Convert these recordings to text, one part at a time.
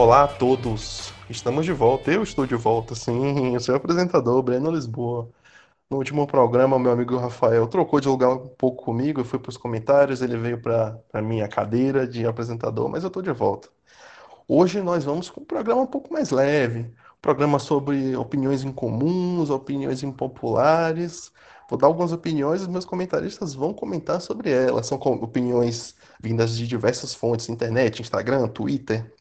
Olá a todos, estamos de volta. Eu estou de volta, sim, o seu apresentador, Breno Lisboa. No último programa, meu amigo Rafael trocou de lugar um pouco comigo, eu fui para os comentários, ele veio para a minha cadeira de apresentador, mas eu estou de volta. Hoje nós vamos com um programa um pouco mais leve, um programa sobre opiniões incomuns, opiniões impopulares. Vou dar algumas opiniões e os meus comentaristas vão comentar sobre elas. São opiniões vindas de diversas fontes, internet, Instagram, Twitter,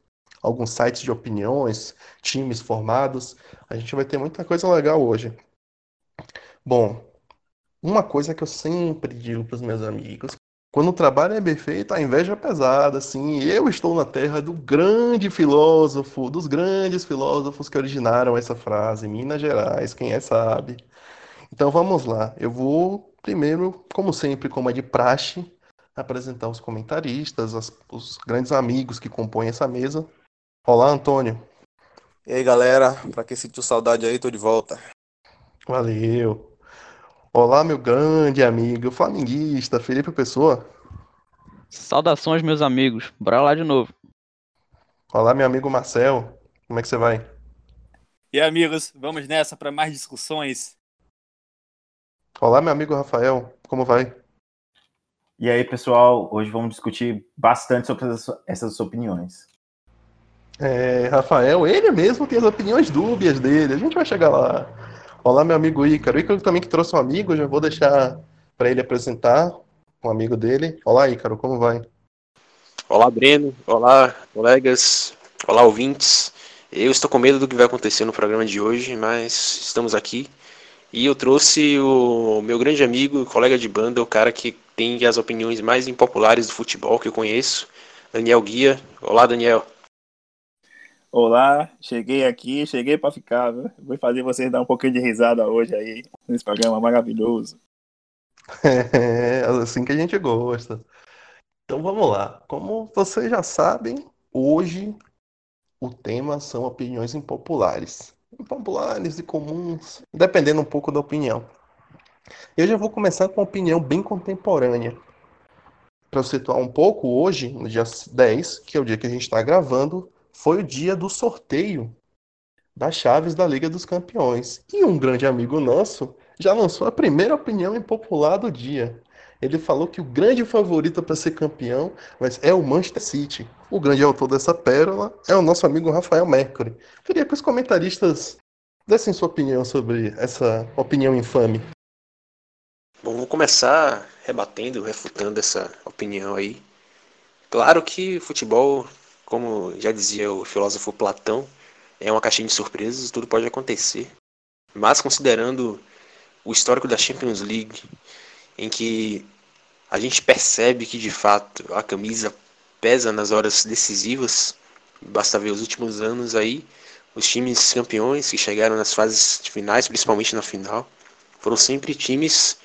alguns sites de opiniões, times formados. A gente vai ter muita coisa legal hoje. Bom, uma coisa que eu sempre digo para os meus amigos, quando o trabalho é bem feito, a inveja é pesada, assim. Eu estou na terra do grande filósofo, dos grandes filósofos que originaram essa frase, Minas Gerais, quem é sabe. Então vamos lá. Eu vou primeiro, como sempre, como é de praxe, apresentar os comentaristas, as, os grandes amigos que compõem essa mesa. Olá, Antônio. E aí, galera, pra quem sentiu saudade aí, tô de volta. Valeu. Olá, meu grande amigo flamenguista, Felipe Pessoa. Saudações, meus amigos. Bora lá de novo. Olá, meu amigo Marcel. Como é que você vai? E aí, amigos, vamos nessa para mais discussões. Olá, meu amigo Rafael. Como vai? E aí, pessoal, hoje vamos discutir bastante sobre essas opiniões. É, Rafael, ele mesmo tem as opiniões dúbias dele. A gente vai chegar lá. Olá, meu amigo Ícaro. Ícaro também que trouxe um amigo, já vou deixar para ele apresentar um amigo dele. Olá, Ícaro, como vai? Olá, Breno. Olá, colegas. Olá, ouvintes. Eu estou com medo do que vai acontecer no programa de hoje, mas estamos aqui. E eu trouxe o meu grande amigo, colega de banda, o cara que tem as opiniões mais impopulares do futebol que eu conheço, Daniel Guia. Olá, Daniel. Olá, cheguei aqui, cheguei para ficar, viu? Vou fazer vocês dar um pouquinho de risada hoje aí, nesse programa maravilhoso. É assim que a gente gosta. Então vamos lá. Como vocês já sabem, hoje o tema são opiniões impopulares. Impopulares e comuns, dependendo um pouco da opinião. Eu já vou começar com uma opinião bem contemporânea. Para situar um pouco, hoje, no dia 10, que é o dia que a gente está gravando, foi o dia do sorteio das chaves da Liga dos Campeões. E um grande amigo nosso já lançou a primeira opinião impopular do dia. Ele falou que o grande favorito para ser campeão é o Manchester City. O grande autor dessa pérola é o nosso amigo Rafael Mercury. Queria que os comentaristas dessem sua opinião sobre essa opinião infame. Bom, vou começar rebatendo, refutando essa opinião aí. Claro que futebol como já dizia o filósofo Platão, é uma caixinha de surpresas, tudo pode acontecer. Mas considerando o histórico da Champions League, em que a gente percebe que de fato a camisa pesa nas horas decisivas, basta ver os últimos anos aí, os times campeões que chegaram nas fases finais, principalmente na final, foram sempre times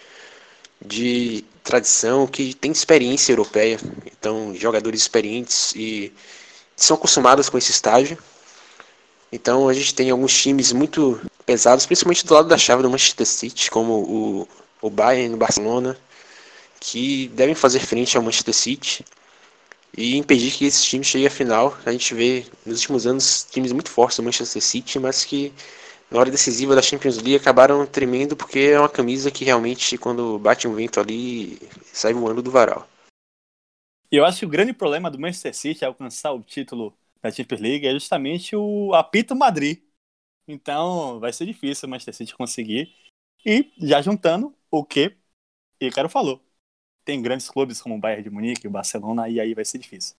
de tradição que têm experiência europeia, então jogadores experientes e são acostumadas com esse estágio. Então a gente tem alguns times muito pesados, principalmente do lado da chave do Manchester City, como o, o Bayern, o Barcelona, que devem fazer frente ao Manchester City e impedir que esses times cheguem à final. A gente vê nos últimos anos times muito fortes do Manchester City, mas que na hora decisiva da Champions League acabaram tremendo porque é uma camisa que realmente quando bate um vento ali sai voando do varal. E eu acho que o grande problema do Manchester City alcançar o título da Champions League é justamente o apito Madrid. Então vai ser difícil o Manchester City conseguir. E já juntando o que Icaro falou. Tem grandes clubes como o Bayern de Munique, o Barcelona, e aí vai ser difícil.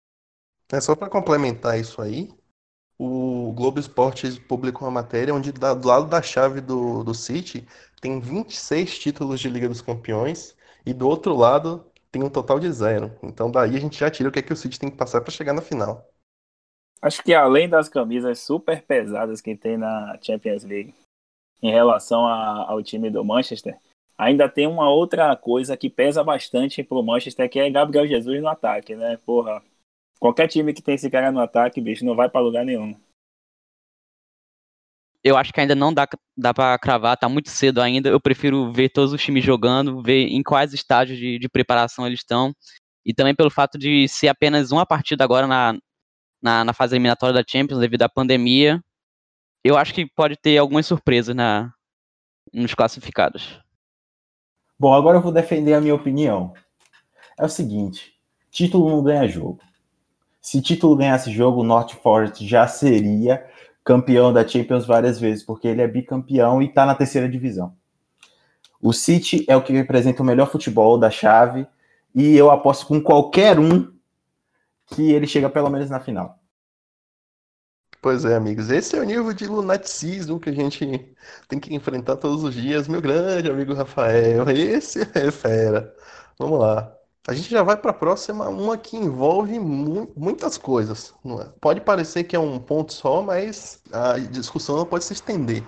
É só para complementar isso aí, o Globo Esporte publicou uma matéria onde do lado da chave do, do City tem 26 títulos de Liga dos Campeões e do outro lado tem um total de zero. Então daí a gente já tira o que é que o City tem que passar para chegar na final. Acho que além das camisas super pesadas que tem na Champions League, em relação a, ao time do Manchester, ainda tem uma outra coisa que pesa bastante pro Manchester, que é Gabriel Jesus no ataque, né? Porra, qualquer time que tem esse cara no ataque, bicho, não vai para lugar nenhum eu acho que ainda não dá, dá para cravar, tá muito cedo ainda. Eu prefiro ver todos os times jogando, ver em quais estágios de, de preparação eles estão. E também pelo fato de ser apenas uma partida agora na, na, na fase eliminatória da Champions devido à pandemia. Eu acho que pode ter algumas surpresas na, nos classificados. Bom, agora eu vou defender a minha opinião. É o seguinte: título não ganha jogo. Se título ganhasse jogo, o North Forest já seria campeão da Champions várias vezes, porque ele é bicampeão e está na terceira divisão. O City é o que representa o melhor futebol da chave e eu aposto com qualquer um que ele chega pelo menos na final. Pois é, amigos, esse é o nível de lunaticismo que a gente tem que enfrentar todos os dias, meu grande amigo Rafael. Esse é fera. Vamos lá. A gente já vai para a próxima, uma que envolve mu muitas coisas. É? Pode parecer que é um ponto só, mas a discussão pode se estender.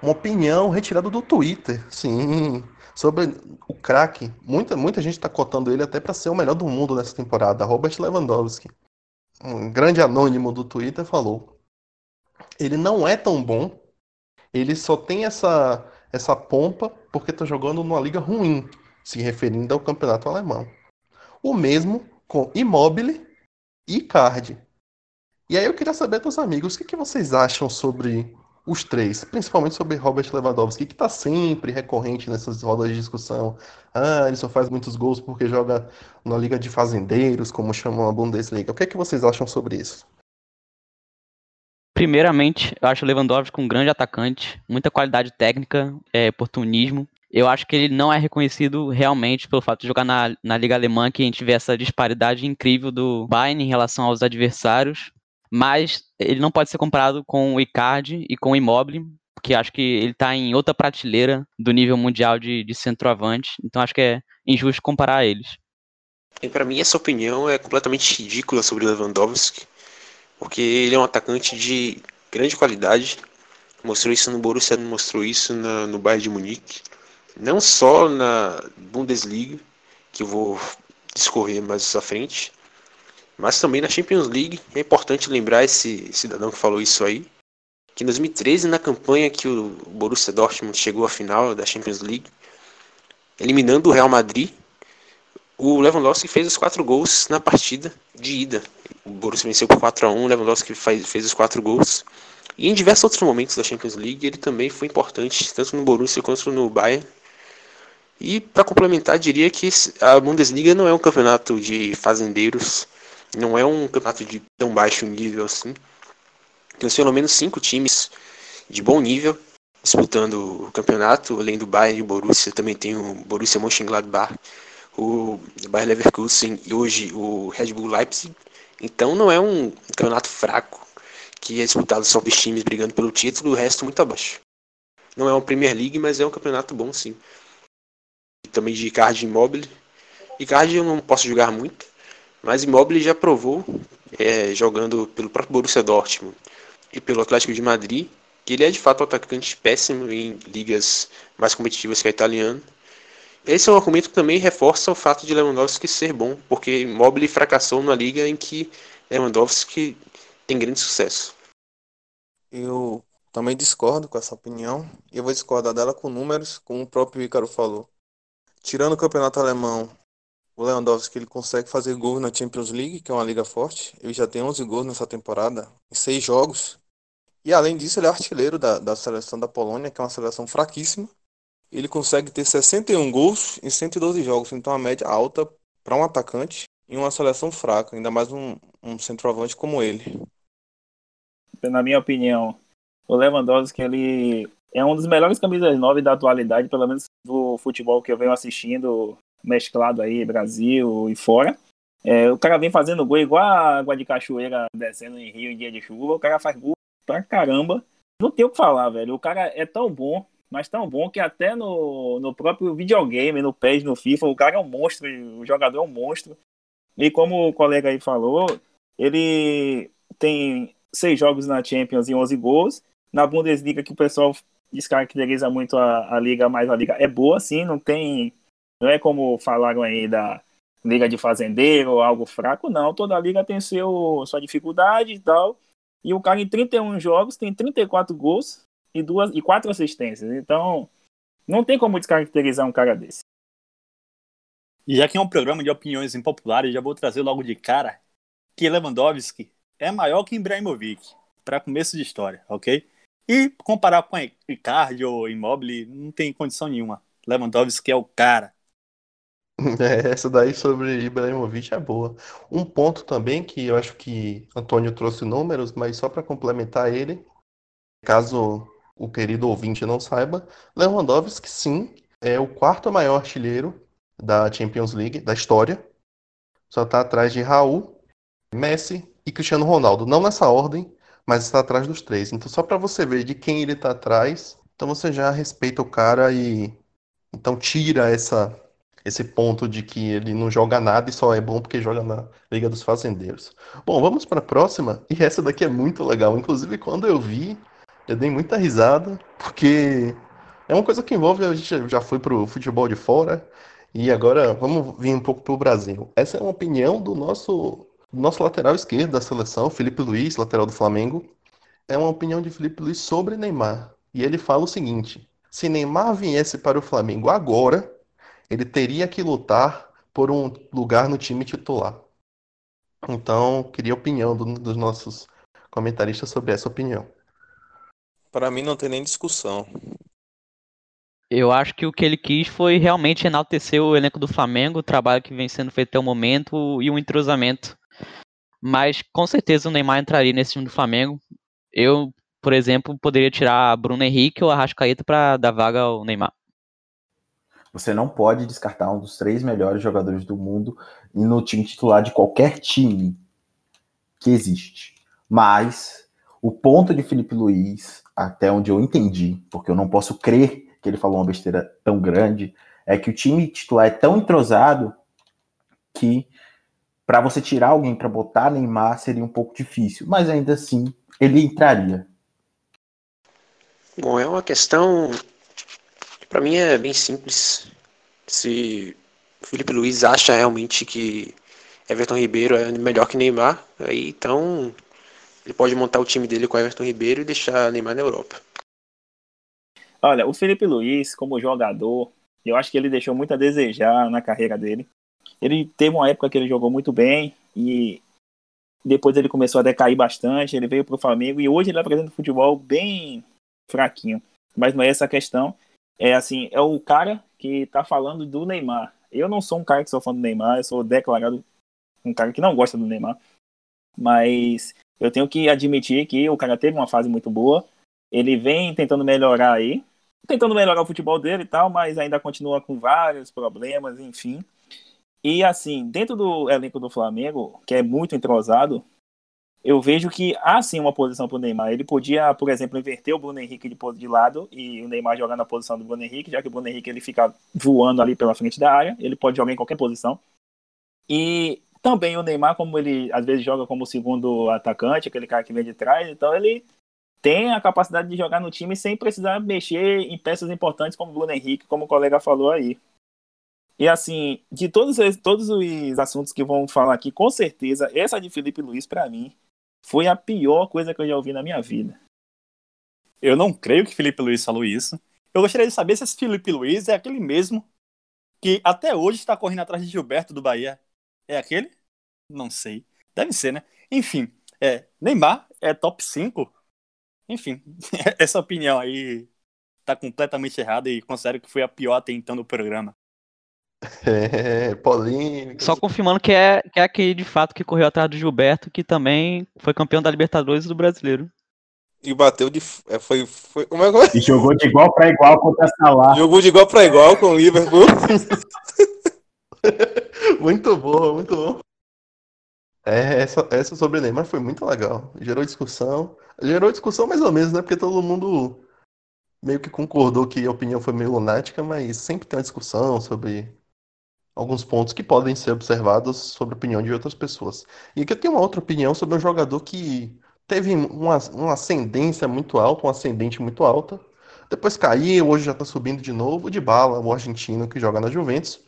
Uma opinião retirada do Twitter, sim, sobre o craque. Muita, muita gente está cotando ele até para ser o melhor do mundo nessa temporada, Robert Lewandowski. Um grande anônimo do Twitter falou: ele não é tão bom, ele só tem essa, essa pompa porque está jogando numa liga ruim, se referindo ao campeonato alemão. O mesmo com Immobile e Card. E aí eu queria saber dos amigos, o que, que vocês acham sobre os três, principalmente sobre Robert Lewandowski, que está sempre recorrente nessas rodas de discussão. Ah, ele só faz muitos gols porque joga na Liga de Fazendeiros, como chamam a Bundesliga. O que que vocês acham sobre isso? Primeiramente, eu acho o Lewandowski um grande atacante, muita qualidade técnica, é, oportunismo eu acho que ele não é reconhecido realmente pelo fato de jogar na, na Liga Alemã, que a gente vê essa disparidade incrível do Bayern em relação aos adversários, mas ele não pode ser comparado com o Icardi e com o Immobile, porque acho que ele está em outra prateleira do nível mundial de, de centroavante, então acho que é injusto comparar eles. E para mim essa opinião é completamente ridícula sobre Lewandowski, porque ele é um atacante de grande qualidade, mostrou isso no Borussia, mostrou isso na, no Bayern de Munique, não só na Bundesliga, que eu vou discorrer mais à frente, mas também na Champions League. É importante lembrar esse cidadão que falou isso aí, que em 2013, na campanha que o Borussia Dortmund chegou à final da Champions League, eliminando o Real Madrid, o Lewandowski fez os quatro gols na partida de ida. O Borussia venceu por 4 a 1 o Lewandowski fez, os quatro gols. E em diversos outros momentos da Champions League, ele também foi importante, tanto no Borussia quanto no Bayern. E para complementar, diria que a Bundesliga não é um campeonato de fazendeiros, não é um campeonato de tão baixo nível assim. Tem pelo menos cinco times de bom nível disputando o campeonato, além do Bayern e o Borussia, também tem o Borussia Mönchengladbach, o Bayer Leverkusen e hoje o Red Bull Leipzig. Então não é um campeonato fraco que é disputado só por times brigando pelo título o resto muito abaixo. Não é uma Premier League, mas é um campeonato bom sim também de Icardi Immobile. Icardi eu não posso jogar muito, mas Immobile já provou, é, jogando pelo próprio Borussia Dortmund e pelo Atlético de Madrid, que ele é de fato um atacante péssimo em ligas mais competitivas que a italiana. Esse é um argumento que também reforça o fato de Lewandowski ser bom, porque Immobile fracassou numa liga em que Lewandowski tem grande sucesso. Eu também discordo com essa opinião, e eu vou discordar dela com números, como o próprio Ícaro falou. Tirando o campeonato alemão, o Lewandowski ele consegue fazer gols na Champions League, que é uma liga forte. Ele já tem 11 gols nessa temporada, em 6 jogos. E além disso, ele é artilheiro da, da seleção da Polônia, que é uma seleção fraquíssima. Ele consegue ter 61 gols em 112 jogos, então a média alta para um atacante em uma seleção fraca, ainda mais um, um centroavante como ele. Na minha opinião, o Lewandowski ele é um dos melhores camisas 9 da atualidade, pelo menos do futebol que eu venho assistindo, mesclado aí, Brasil e fora. É, o cara vem fazendo gol igual a água de cachoeira descendo em rio em dia de chuva. O cara faz gol pra caramba. Não tem o que falar, velho. O cara é tão bom, mas tão bom que até no, no próprio videogame, no PES, no FIFA, o cara é um monstro, o jogador é um monstro. E como o colega aí falou, ele tem seis jogos na Champions e 11 gols. Na Bundesliga, que o pessoal descaracteriza muito a, a liga, mas a liga é boa, sim, não tem. Não é como falaram aí da liga de fazendeiro algo fraco, não. Toda liga tem seu, sua dificuldade e tal. E o cara em 31 jogos tem 34 gols e duas e quatro assistências. Então, não tem como descaracterizar um cara desse. E já que é um programa de opiniões impopulares, já vou trazer logo de cara que Lewandowski é maior que Ibrahimovic, para começo de história, ok? E comparar com Icardi ou Immobile, não tem condição nenhuma. Lewandowski é o cara. É, essa daí sobre Ibrahimovic é boa. Um ponto também que eu acho que Antônio trouxe números, mas só para complementar ele, caso o querido ouvinte não saiba, Lewandowski sim é o quarto maior artilheiro da Champions League da história. Só está atrás de Raul, Messi e Cristiano Ronaldo. Não nessa ordem, mas está atrás dos três. Então só para você ver de quem ele está atrás, então você já respeita o cara e então tira essa esse ponto de que ele não joga nada e só é bom porque joga na Liga dos Fazendeiros. Bom, vamos para a próxima. E essa daqui é muito legal. Inclusive, quando eu vi, eu dei muita risada, porque é uma coisa que envolve, a gente já foi pro futebol de fora, e agora vamos vir um pouco pro Brasil. Essa é uma opinião do nosso, nosso lateral esquerdo da seleção, Felipe Luiz, lateral do Flamengo. É uma opinião de Felipe Luiz sobre Neymar. E ele fala o seguinte: se Neymar viesse para o Flamengo agora, ele teria que lutar por um lugar no time titular. Então, queria a opinião do, dos nossos comentaristas sobre essa opinião. Para mim não tem nem discussão. Eu acho que o que ele quis foi realmente enaltecer o elenco do Flamengo, o trabalho que vem sendo feito até o momento e o entrosamento. Mas com certeza o Neymar entraria nesse time do Flamengo. Eu, por exemplo, poderia tirar Bruno Henrique ou Arrascaeta para dar vaga ao Neymar. Você não pode descartar um dos três melhores jogadores do mundo no time titular de qualquer time que existe. Mas o ponto de Felipe Luiz, até onde eu entendi, porque eu não posso crer que ele falou uma besteira tão grande, é que o time titular é tão entrosado que para você tirar alguém para botar Neymar seria um pouco difícil, mas ainda assim ele entraria. Bom, é uma questão para mim é bem simples. Se o Felipe Luiz acha realmente que Everton Ribeiro é melhor que Neymar, aí então ele pode montar o time dele com Everton Ribeiro e deixar Neymar na Europa. Olha, o Felipe Luiz, como jogador, eu acho que ele deixou muito a desejar na carreira dele. Ele teve uma época que ele jogou muito bem e depois ele começou a decair bastante. Ele veio para o Flamengo e hoje ele apresenta um futebol bem fraquinho. Mas não é essa a questão é assim, é o cara que tá falando do Neymar. Eu não sou um cara que sou fã do Neymar, eu sou declarado um cara que não gosta do Neymar. Mas eu tenho que admitir que o cara teve uma fase muito boa. Ele vem tentando melhorar aí, tentando melhorar o futebol dele e tal, mas ainda continua com vários problemas, enfim. E assim, dentro do elenco do Flamengo, que é muito entrosado, eu vejo que há sim uma posição para o Neymar. Ele podia, por exemplo, inverter o Bruno Henrique de, de lado e o Neymar jogar na posição do Bruno Henrique, já que o Bruno Henrique ele fica voando ali pela frente da área, ele pode jogar em qualquer posição. E também o Neymar, como ele às vezes joga como segundo atacante, aquele cara que vem de trás, então ele tem a capacidade de jogar no time sem precisar mexer em peças importantes como o Bruno Henrique, como o colega falou aí. E assim, de todos, todos os assuntos que vão falar aqui, com certeza, essa de Felipe Luiz, para mim, foi a pior coisa que eu já ouvi na minha vida. Eu não creio que Felipe Luiz falou isso. Eu gostaria de saber se esse Felipe Luiz é aquele mesmo que até hoje está correndo atrás de Gilberto do Bahia. É aquele? Não sei. Deve ser, né? Enfim, é, Neymar é top 5. Enfim, essa opinião aí tá completamente errada e considero que foi a pior até então do programa. É, polêmica. Só confirmando que é, que é aquele de fato que correu atrás do Gilberto, que também foi campeão da Libertadores do Brasileiro. E bateu de. É, foi, foi, como é que? E jogou de igual para igual contra Salah. Jogou de igual para igual com o Liverpool. muito bom, muito bom. É, essa, essa sobre Neymar foi muito legal. Gerou discussão. Gerou discussão mais ou menos, né? Porque todo mundo meio que concordou que a opinião foi meio lunática, mas sempre tem uma discussão sobre alguns pontos que podem ser observados sobre a opinião de outras pessoas. E aqui eu tenho uma outra opinião sobre um jogador que teve uma, uma ascendência muito alta, um ascendente muito alta, depois caiu, hoje já está subindo de novo, de bala, o argentino que joga na Juventus.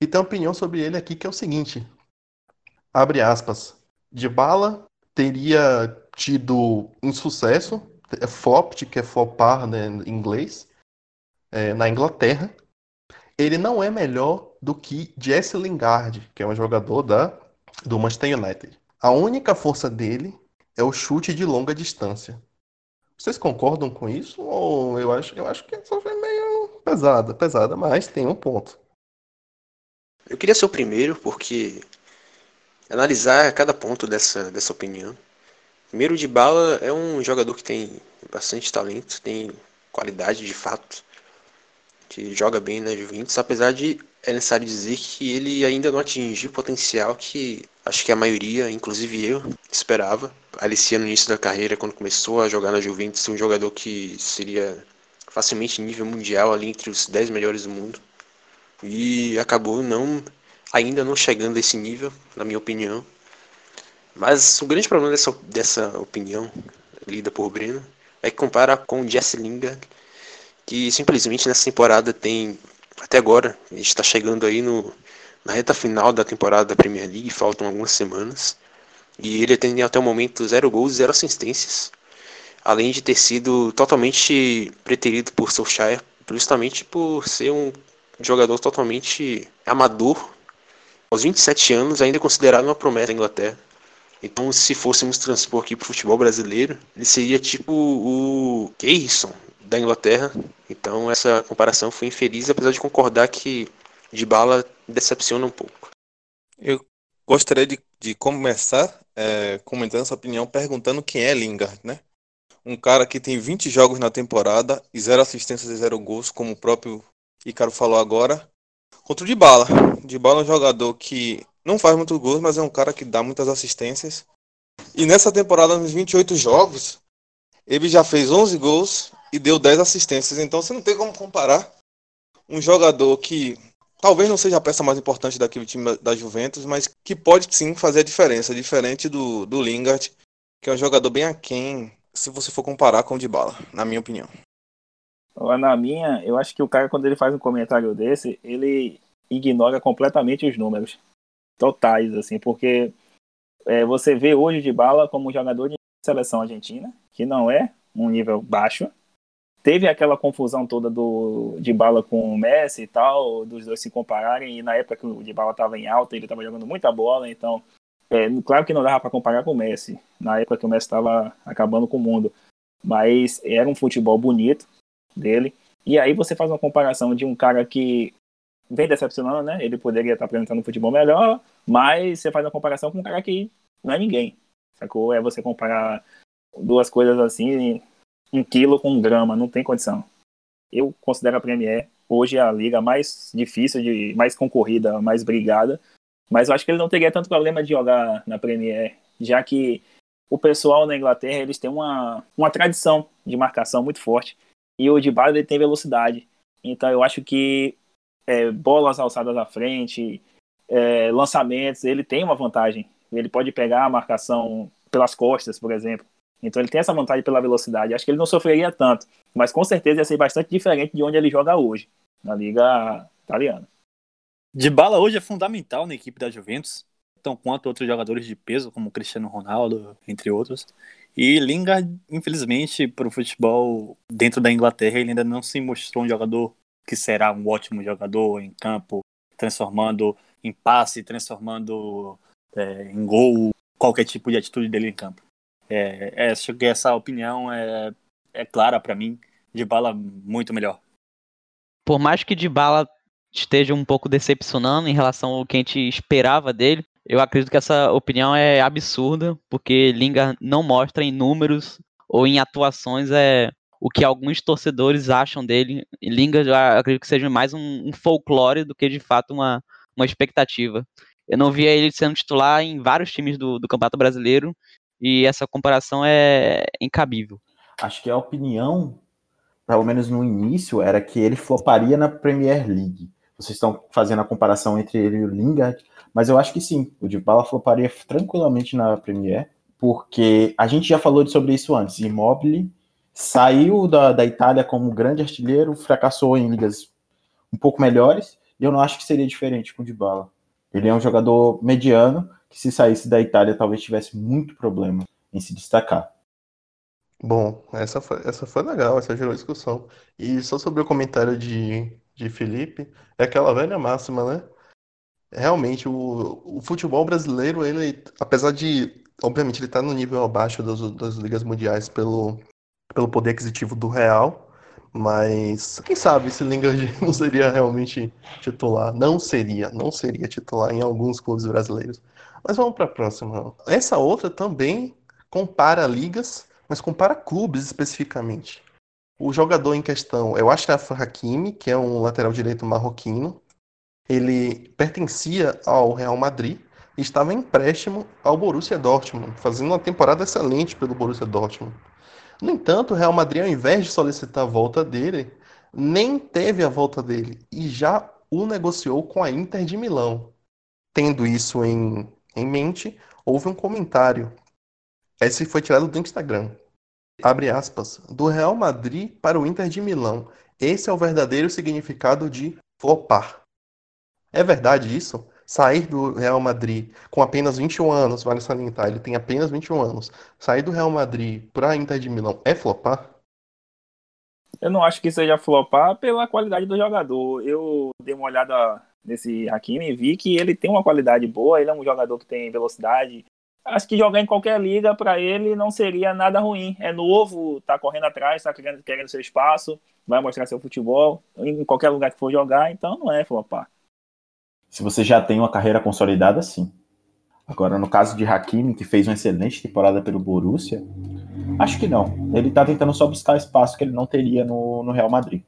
E tem uma opinião sobre ele aqui que é o seguinte: abre aspas, de bala teria tido insucesso, é flopped, que é flopar né, em inglês, é, na Inglaterra. Ele não é melhor do que Jesse Lingard, que é um jogador da, do Manchester United. A única força dele é o chute de longa distância. Vocês concordam com isso? Ou eu acho, eu acho que essa foi meio pesada, pesada, mas tem um ponto. Eu queria ser o primeiro, porque analisar cada ponto dessa, dessa opinião. Primeiro, de bala é um jogador que tem bastante talento, tem qualidade de fato, que joga bem na Juventus, apesar de é necessário dizer que ele ainda não atingiu o potencial que acho que a maioria, inclusive eu, esperava. Alicia no início da carreira, quando começou a jogar na Juventus, um jogador que seria facilmente nível mundial, ali entre os 10 melhores do mundo. E acabou não ainda não chegando a esse nível, na minha opinião. Mas o grande problema dessa, dessa opinião, lida por Breno, é que compara com o Jesse Lingard, que simplesmente nessa temporada tem, até agora, a gente está chegando aí no, na reta final da temporada da Premier League, faltam algumas semanas, e ele tem até o momento zero gols e zero assistências, além de ter sido totalmente preterido por Solskjaer, justamente por ser um jogador totalmente amador, aos 27 anos ainda é considerado uma promessa da Inglaterra. Então, se fôssemos transpor aqui para o futebol brasileiro, ele seria tipo o Keirson da Inglaterra. Então, essa comparação foi infeliz, apesar de concordar que de bala decepciona um pouco. Eu gostaria de, de começar é, comentando essa opinião, perguntando quem é Lingard, né? Um cara que tem 20 jogos na temporada e zero assistências e zero gols, como o próprio Icaro falou agora, contra o Dybala. Dybala é um jogador que não faz muitos gols, mas é um cara que dá muitas assistências. E nessa temporada, nos 28 jogos, ele já fez 11 gols e deu 10 assistências. Então você não tem como comparar um jogador que talvez não seja a peça mais importante daquele time da Juventus, mas que pode sim fazer a diferença, diferente do, do Lingard, que é um jogador bem aquém, se você for comparar com o Dybala, na minha opinião. Na minha, eu acho que o cara, quando ele faz um comentário desse, ele ignora completamente os números totais, assim, porque é, você vê hoje de bala como jogador de seleção argentina, que não é um nível baixo. Teve aquela confusão toda do de bala com o Messi e tal, dos dois se compararem, e na época que o de bala estava em alta, ele estava jogando muita bola, então, é, claro que não dava para comparar com o Messi, na época que o Messi estava acabando com o mundo, mas era um futebol bonito dele. E aí você faz uma comparação de um cara que vem decepcionando, né? Ele poderia estar apresentando um futebol melhor, mas você faz uma comparação com um cara que não é ninguém. Sacou? É você comparar duas coisas assim, um quilo com um grama, não tem condição. Eu considero a Premier hoje a liga mais difícil, de mais concorrida, mais brigada, mas eu acho que ele não teria tanto problema de jogar na Premier, já que o pessoal na Inglaterra eles têm uma, uma tradição de marcação muito forte e o de ele tem velocidade. Então eu acho que é, bolas alçadas à frente, é, lançamentos, ele tem uma vantagem. Ele pode pegar a marcação pelas costas, por exemplo. Então ele tem essa vantagem pela velocidade. Acho que ele não sofreria tanto, mas com certeza ia ser bastante diferente de onde ele joga hoje, na liga italiana. De bala hoje é fundamental na equipe da Juventus, tão quanto outros jogadores de peso, como Cristiano Ronaldo, entre outros. E Lingard, infelizmente, para o futebol dentro da Inglaterra, ele ainda não se mostrou um jogador que será um ótimo jogador em campo, transformando em passe, transformando é, em gol, qualquer tipo de atitude dele em campo. É, é, acho que essa opinião é, é clara para mim, de bala muito melhor. Por mais que de bala esteja um pouco decepcionando em relação ao que a gente esperava dele, eu acredito que essa opinião é absurda, porque Lingard não mostra em números ou em atuações é, o que alguns torcedores acham dele. Lingard, eu acredito que seja mais um, um folclore do que de fato uma, uma expectativa. Eu não via ele sendo titular em vários times do, do Campeonato Brasileiro e essa comparação é incabível. Acho que a opinião, pelo menos no início, era que ele floparia na Premier League. Vocês estão fazendo a comparação entre ele e o Lingard, mas eu acho que sim, o Dybala floparia tranquilamente na Premier, porque a gente já falou sobre isso antes. Immobile saiu da, da Itália como grande artilheiro, fracassou em ligas um pouco melhores, e eu não acho que seria diferente com o Dybala. Ele é um jogador mediano que se saísse da Itália talvez tivesse muito problema em se destacar. Bom, essa foi, essa foi legal, essa gerou discussão. E só sobre o comentário de, de Felipe, é aquela velha máxima, né? Realmente, o, o futebol brasileiro, ele, apesar de obviamente ele está no nível abaixo das, das ligas mundiais pelo, pelo poder aquisitivo do Real, mas quem sabe se Lingard não seria realmente titular. Não seria, não seria titular em alguns clubes brasileiros. Mas vamos para a próxima. Essa outra também compara ligas, mas compara clubes especificamente. O jogador em questão é o Ashraf Hakimi, que é um lateral direito marroquino. Ele pertencia ao Real Madrid e estava em empréstimo ao Borussia Dortmund, fazendo uma temporada excelente pelo Borussia Dortmund. No entanto, o Real Madrid, ao invés de solicitar a volta dele, nem teve a volta dele e já o negociou com a Inter de Milão. Tendo isso em, em mente, houve um comentário. Esse foi tirado do Instagram. Abre aspas. Do Real Madrid para o Inter de Milão. Esse é o verdadeiro significado de flopar. É verdade isso? Sair do Real Madrid com apenas 21 anos, vale salientar, ele tem apenas 21 anos, sair do Real Madrid para a Inter de Milão é flopar? Eu não acho que seja flopar pela qualidade do jogador. Eu dei uma olhada nesse Hakimi e vi que ele tem uma qualidade boa, ele é um jogador que tem velocidade. Acho que jogar em qualquer liga para ele não seria nada ruim. É novo, tá correndo atrás, tá querendo, querendo seu espaço, vai mostrar seu futebol em qualquer lugar que for jogar, então não é flopar. Se você já tem uma carreira consolidada, sim. Agora, no caso de Hakimi, que fez uma excelente temporada pelo Borussia, acho que não. Ele está tentando só buscar espaço que ele não teria no, no Real Madrid.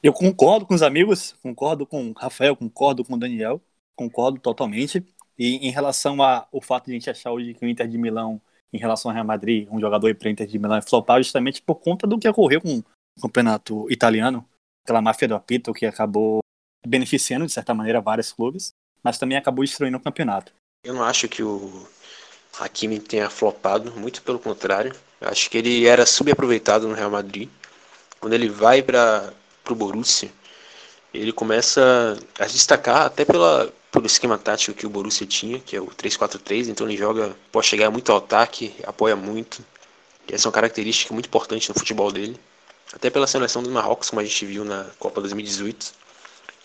Eu concordo com os amigos, concordo com o Rafael, concordo com o Daniel, concordo totalmente. E em relação ao fato de a gente achar hoje que o Inter de Milão, em relação ao Real Madrid, um jogador para o Inter de Milão é flopar justamente por conta do que ocorreu com o campeonato italiano, aquela máfia do apito que acabou beneficiando, de certa maneira, vários clubes, mas também acabou destruindo o campeonato. Eu não acho que o Hakimi tenha flopado, muito pelo contrário. Eu acho que ele era subaproveitado no Real Madrid. Quando ele vai para o Borussia, ele começa a destacar até pela, pelo esquema tático que o Borussia tinha, que é o 3-4-3, então ele joga, pode chegar muito ao ataque, apoia muito. Essa é uma característica muito importante no futebol dele. Até pela seleção do Marrocos, como a gente viu na Copa 2018.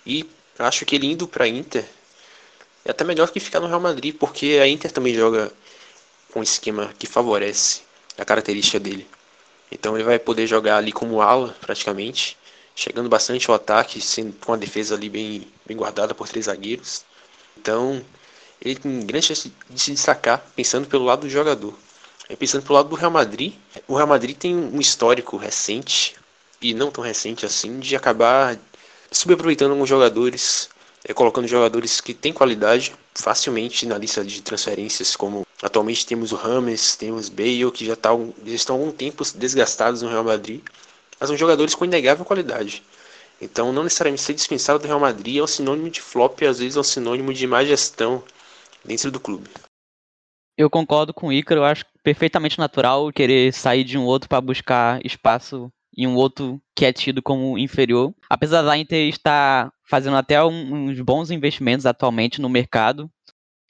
E acho que ele indo para Inter é até melhor que ficar no Real Madrid, porque a Inter também joga com um esquema que favorece a característica dele. Então ele vai poder jogar ali como ala, praticamente, chegando bastante ao ataque, sendo com a defesa ali bem, bem guardada por três zagueiros. Então ele tem grande chance de se destacar pensando pelo lado do jogador. E pensando pelo lado do Real Madrid, o Real Madrid tem um histórico recente, e não tão recente assim, de acabar subaproveitando alguns jogadores, é, colocando jogadores que têm qualidade facilmente na lista de transferências, como atualmente temos o Rames, temos Bale, que já, tá, já estão há algum tempo desgastados no Real Madrid, mas são jogadores com inegável qualidade. Então, não necessariamente ser dispensado do Real Madrid é um sinônimo de flop e às vezes é um sinônimo de má gestão dentro do clube. Eu concordo com o Ícaro, eu acho perfeitamente natural querer sair de um outro para buscar espaço e um outro que é tido como inferior. Apesar da Inter estar fazendo até uns bons investimentos atualmente no mercado,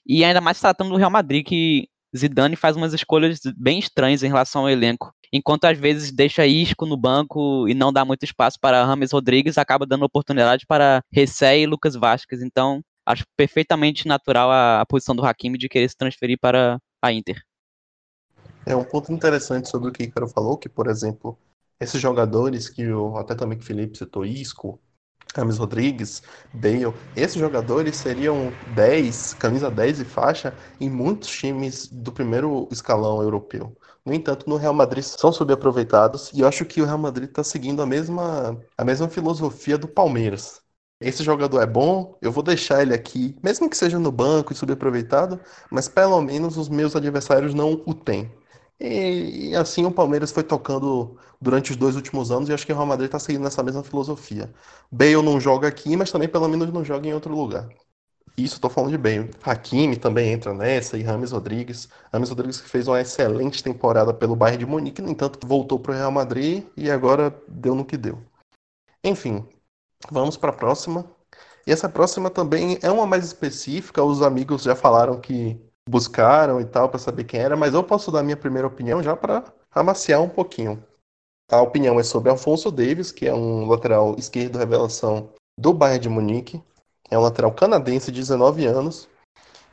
e ainda mais tratando do Real Madrid, que Zidane faz umas escolhas bem estranhas em relação ao elenco. Enquanto às vezes deixa Isco no banco e não dá muito espaço para Rames Rodrigues, acaba dando oportunidade para Ressé e Lucas Vasquez. Então, acho perfeitamente natural a, a posição do Hakimi de querer se transferir para a Inter. É um ponto interessante sobre o que o Icaro falou, que, por exemplo, esses jogadores que o, até também que Felipe citou, Isco, Camis Rodrigues, Bale, esses jogadores seriam 10, camisa 10 e faixa em muitos times do primeiro escalão europeu. No entanto, no Real Madrid são subaproveitados e eu acho que o Real Madrid está seguindo a mesma, a mesma filosofia do Palmeiras. Esse jogador é bom, eu vou deixar ele aqui, mesmo que seja no banco e subaproveitado, mas pelo menos os meus adversários não o têm. E, e, assim o Palmeiras foi tocando durante os dois últimos anos e acho que o Real Madrid está seguindo nessa mesma filosofia. Bale não joga aqui, mas também pelo menos não joga em outro lugar. Isso estou falando de Bale. Hakimi também entra nessa e Rames Rodrigues. Rames Rodrigues que fez uma excelente temporada pelo Bayern de Munique, no entanto voltou para o Real Madrid e agora deu no que deu. Enfim, vamos para a próxima. E essa próxima também é uma mais específica. Os amigos já falaram que buscaram e tal para saber quem era, mas eu posso dar minha primeira opinião já para amaciar um pouquinho. A opinião é sobre Alfonso Davis, que é um lateral esquerdo revelação do Bayern de Munique. É um lateral canadense de 19 anos.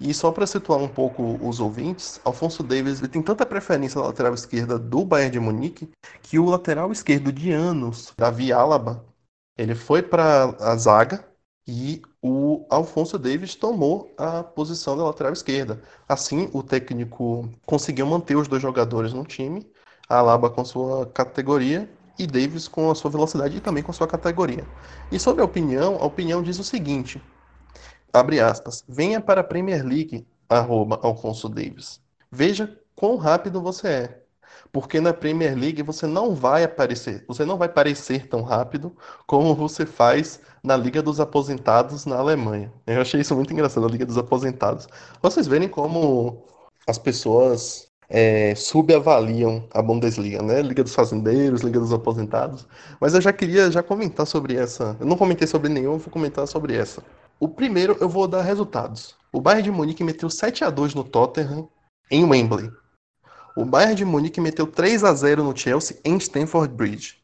E só para situar um pouco os ouvintes, Alfonso Davis ele tem tanta preferência na lateral esquerda do Bayern de Munique que o lateral esquerdo de anos, Davi Alaba, ele foi para a zaga e o Alfonso Davis tomou a posição da lateral esquerda. Assim, o técnico conseguiu manter os dois jogadores no time, Alaba com sua categoria e Davis com a sua velocidade e também com a sua categoria. E sobre a opinião, a opinião diz o seguinte: abre aspas, venha para a Premier League, arroba Alfonso Davis. Veja quão rápido você é. Porque na Premier League você não vai aparecer, você não vai parecer tão rápido como você faz na Liga dos Aposentados na Alemanha. Eu achei isso muito engraçado, a Liga dos Aposentados. Vocês verem como as pessoas é, subavaliam a Bundesliga, né? Liga dos Fazendeiros, Liga dos Aposentados. Mas eu já queria já comentar sobre essa. Eu não comentei sobre nenhum, vou comentar sobre essa. O primeiro eu vou dar resultados. O Bayern de Munique meteu 7 a 2 no Tottenham em Wembley. O Bayern de Munique meteu 3 a 0 no Chelsea em Stamford Bridge.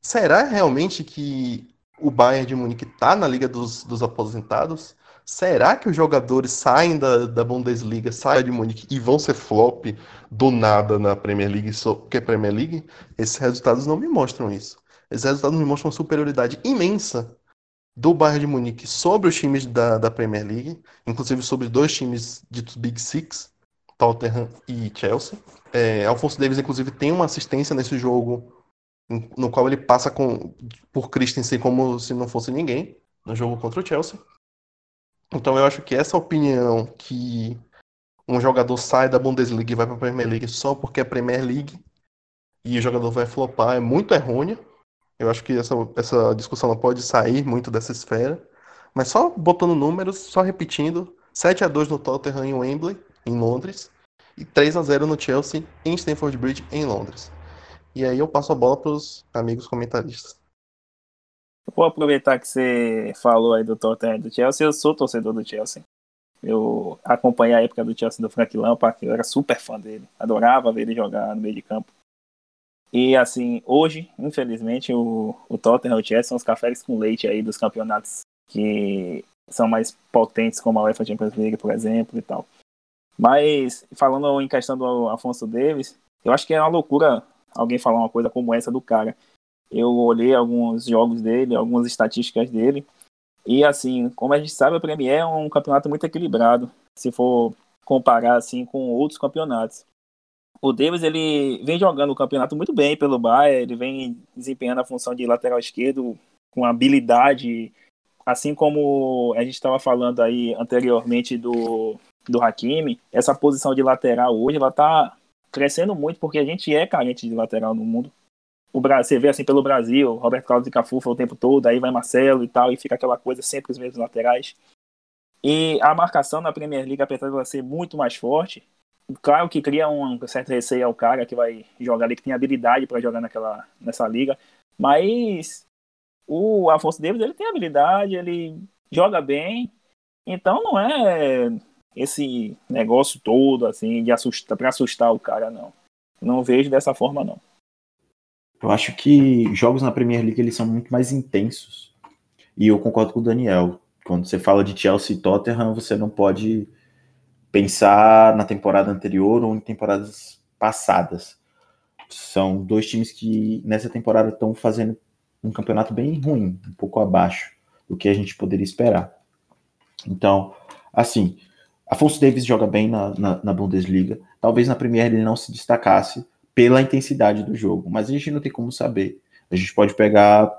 Será realmente que o Bayern de Munique está na Liga dos, dos Aposentados? Será que os jogadores saem da, da Bundesliga, saem de Munique e vão ser flop do nada na Premier League, que é Premier League? Esses resultados não me mostram isso. Esses resultados me mostram uma superioridade imensa do Bayern de Munique sobre os times da, da Premier League, inclusive sobre dois times ditos Big Six, Tottenham e Chelsea. É, Alfonso Davis, inclusive, tem uma assistência nesse jogo no qual ele passa com, por Christensen como se não fosse ninguém no jogo contra o Chelsea. Então eu acho que essa opinião que um jogador sai da Bundesliga e vai para a Premier League só porque é Premier League e o jogador vai flopar é muito errônea. Eu acho que essa, essa discussão não pode sair muito dessa esfera. Mas só botando números, só repetindo: 7 a 2 no Tottenham em Wembley, em Londres, e 3 a 0 no Chelsea em Stamford Bridge, em Londres. E aí eu passo a bola para os amigos comentaristas. Vou aproveitar que você falou aí do Tottenham do Chelsea. Eu sou torcedor do Chelsea. Eu acompanhei a época do Chelsea do Frank Lampard, eu era super fã dele. Adorava ver ele jogar no meio de campo. E assim, hoje, infelizmente, o, o Tottenham e o Chelsea são os cafés com leite aí dos campeonatos que são mais potentes, como a UEFA Champions League, por exemplo, e tal. Mas, falando em questão do Afonso Davis, eu acho que é uma loucura alguém falar uma coisa como essa do cara. Eu olhei alguns jogos dele, algumas estatísticas dele, e assim, como a gente sabe, a Premier é um campeonato muito equilibrado, se for comparar assim com outros campeonatos o Davis ele vem jogando o campeonato muito bem pelo Bayern, ele vem desempenhando a função de lateral esquerdo com habilidade, assim como a gente estava falando aí anteriormente do, do Hakimi, essa posição de lateral hoje ela está crescendo muito porque a gente é carente de lateral no mundo. O Brasil, você vê assim pelo Brasil, Roberto Carlos e Cafu o tempo todo, aí vai Marcelo e tal, e fica aquela coisa sempre os mesmos laterais. E a marcação na Premier League, apesar de ela ser muito mais forte, claro que cria um certo receio ao cara que vai jogar ali, que tem habilidade para jogar naquela, nessa liga, mas o Afonso Davis ele tem habilidade, ele joga bem, então não é esse negócio todo assim de assustar para assustar o cara não. Não vejo dessa forma não. Eu acho que jogos na Premier League eles são muito mais intensos. E eu concordo com o Daniel. Quando você fala de Chelsea e Tottenham, você não pode pensar na temporada anterior ou em temporadas passadas. São dois times que nessa temporada estão fazendo um campeonato bem ruim, um pouco abaixo do que a gente poderia esperar. Então, assim, Afonso Davis joga bem na, na, na Bundesliga. Talvez na Premier ele não se destacasse pela intensidade do jogo, mas a gente não tem como saber. A gente pode pegar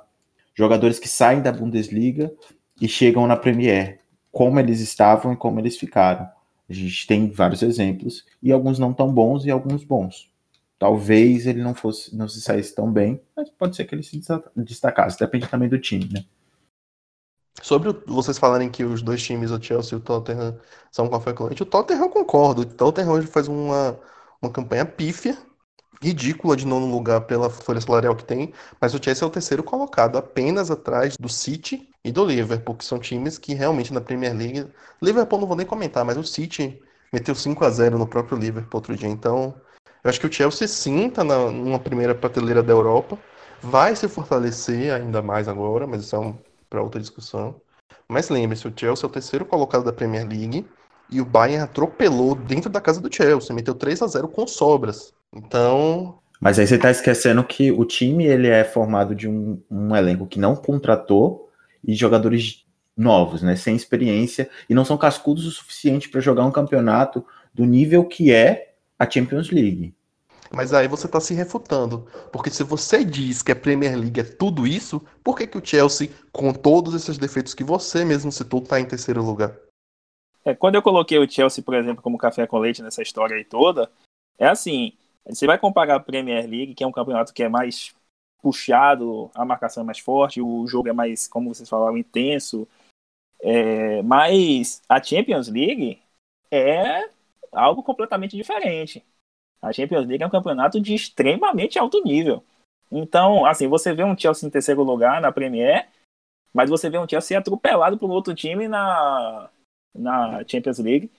jogadores que saem da Bundesliga e chegam na Premier, como eles estavam e como eles ficaram. A gente tem vários exemplos, e alguns não tão bons e alguns bons. Talvez ele não fosse, não se saísse tão bem, mas pode ser que ele se destacasse. Depende também do time, né? Sobre vocês falarem que os dois times, o Chelsea e o Tottenham, são frequente, o Tottenham eu concordo. O Tottenham hoje faz uma, uma campanha pífia ridícula de nono lugar pela folha salarial que tem, mas o Chelsea é o terceiro colocado, apenas atrás do City e do Liverpool, que são times que realmente na Premier League. Liverpool não vou nem comentar, mas o City meteu 5 a 0 no próprio Liverpool outro dia. Então, eu acho que o Chelsea sim está numa primeira prateleira da Europa, vai se fortalecer ainda mais agora, mas isso é um, para outra discussão. Mas lembre-se, o Chelsea é o terceiro colocado da Premier League E o Bayern atropelou dentro da casa do Chelsea, meteu 3 a 0 com sobras. Então, Mas aí você tá esquecendo que o time ele é formado de um, um elenco que não contratou e jogadores novos, né, sem experiência e não são cascudos o suficiente para jogar um campeonato do nível que é a Champions League. Mas aí você está se refutando. Porque se você diz que a Premier League é tudo isso, por que, que o Chelsea, com todos esses defeitos que você mesmo citou, está em terceiro lugar? É, quando eu coloquei o Chelsea, por exemplo, como café com leite nessa história aí toda, é assim, você vai comparar a Premier League, que é um campeonato que é mais puxado, a marcação é mais forte, o jogo é mais, como vocês falaram, intenso, é, mas a Champions League é algo completamente diferente. A Champions League é um campeonato de extremamente alto nível. Então, assim, você vê um Chelsea em terceiro lugar na Premier, mas você vê um Chelsea atropelado por outro time na, na Champions League.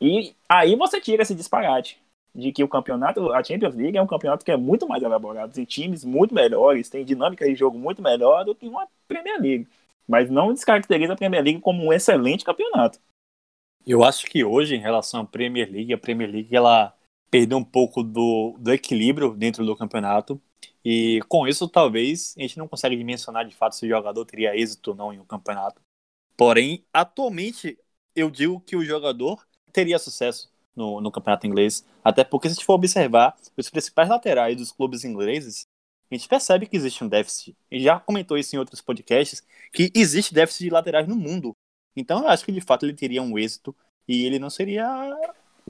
E aí você tira esse disparate de que o campeonato, a Champions League é um campeonato que é muito mais elaborado, tem times muito melhores, tem dinâmica de jogo muito melhor do que uma Premier League. Mas não descaracteriza a Premier League como um excelente campeonato. Eu acho que hoje, em relação à Premier League, a Premier League ela perdeu um pouco do, do equilíbrio dentro do campeonato. E com isso, talvez, a gente não consegue dimensionar de fato se o jogador teria êxito ou não em um campeonato. Porém, atualmente, eu digo que o jogador teria sucesso no, no campeonato inglês. Até porque, se a gente for observar os principais laterais dos clubes ingleses, a gente percebe que existe um déficit. E já comentou isso em outros podcasts, que existe déficit de laterais no mundo. Então, eu acho que de fato ele teria um êxito e ele não seria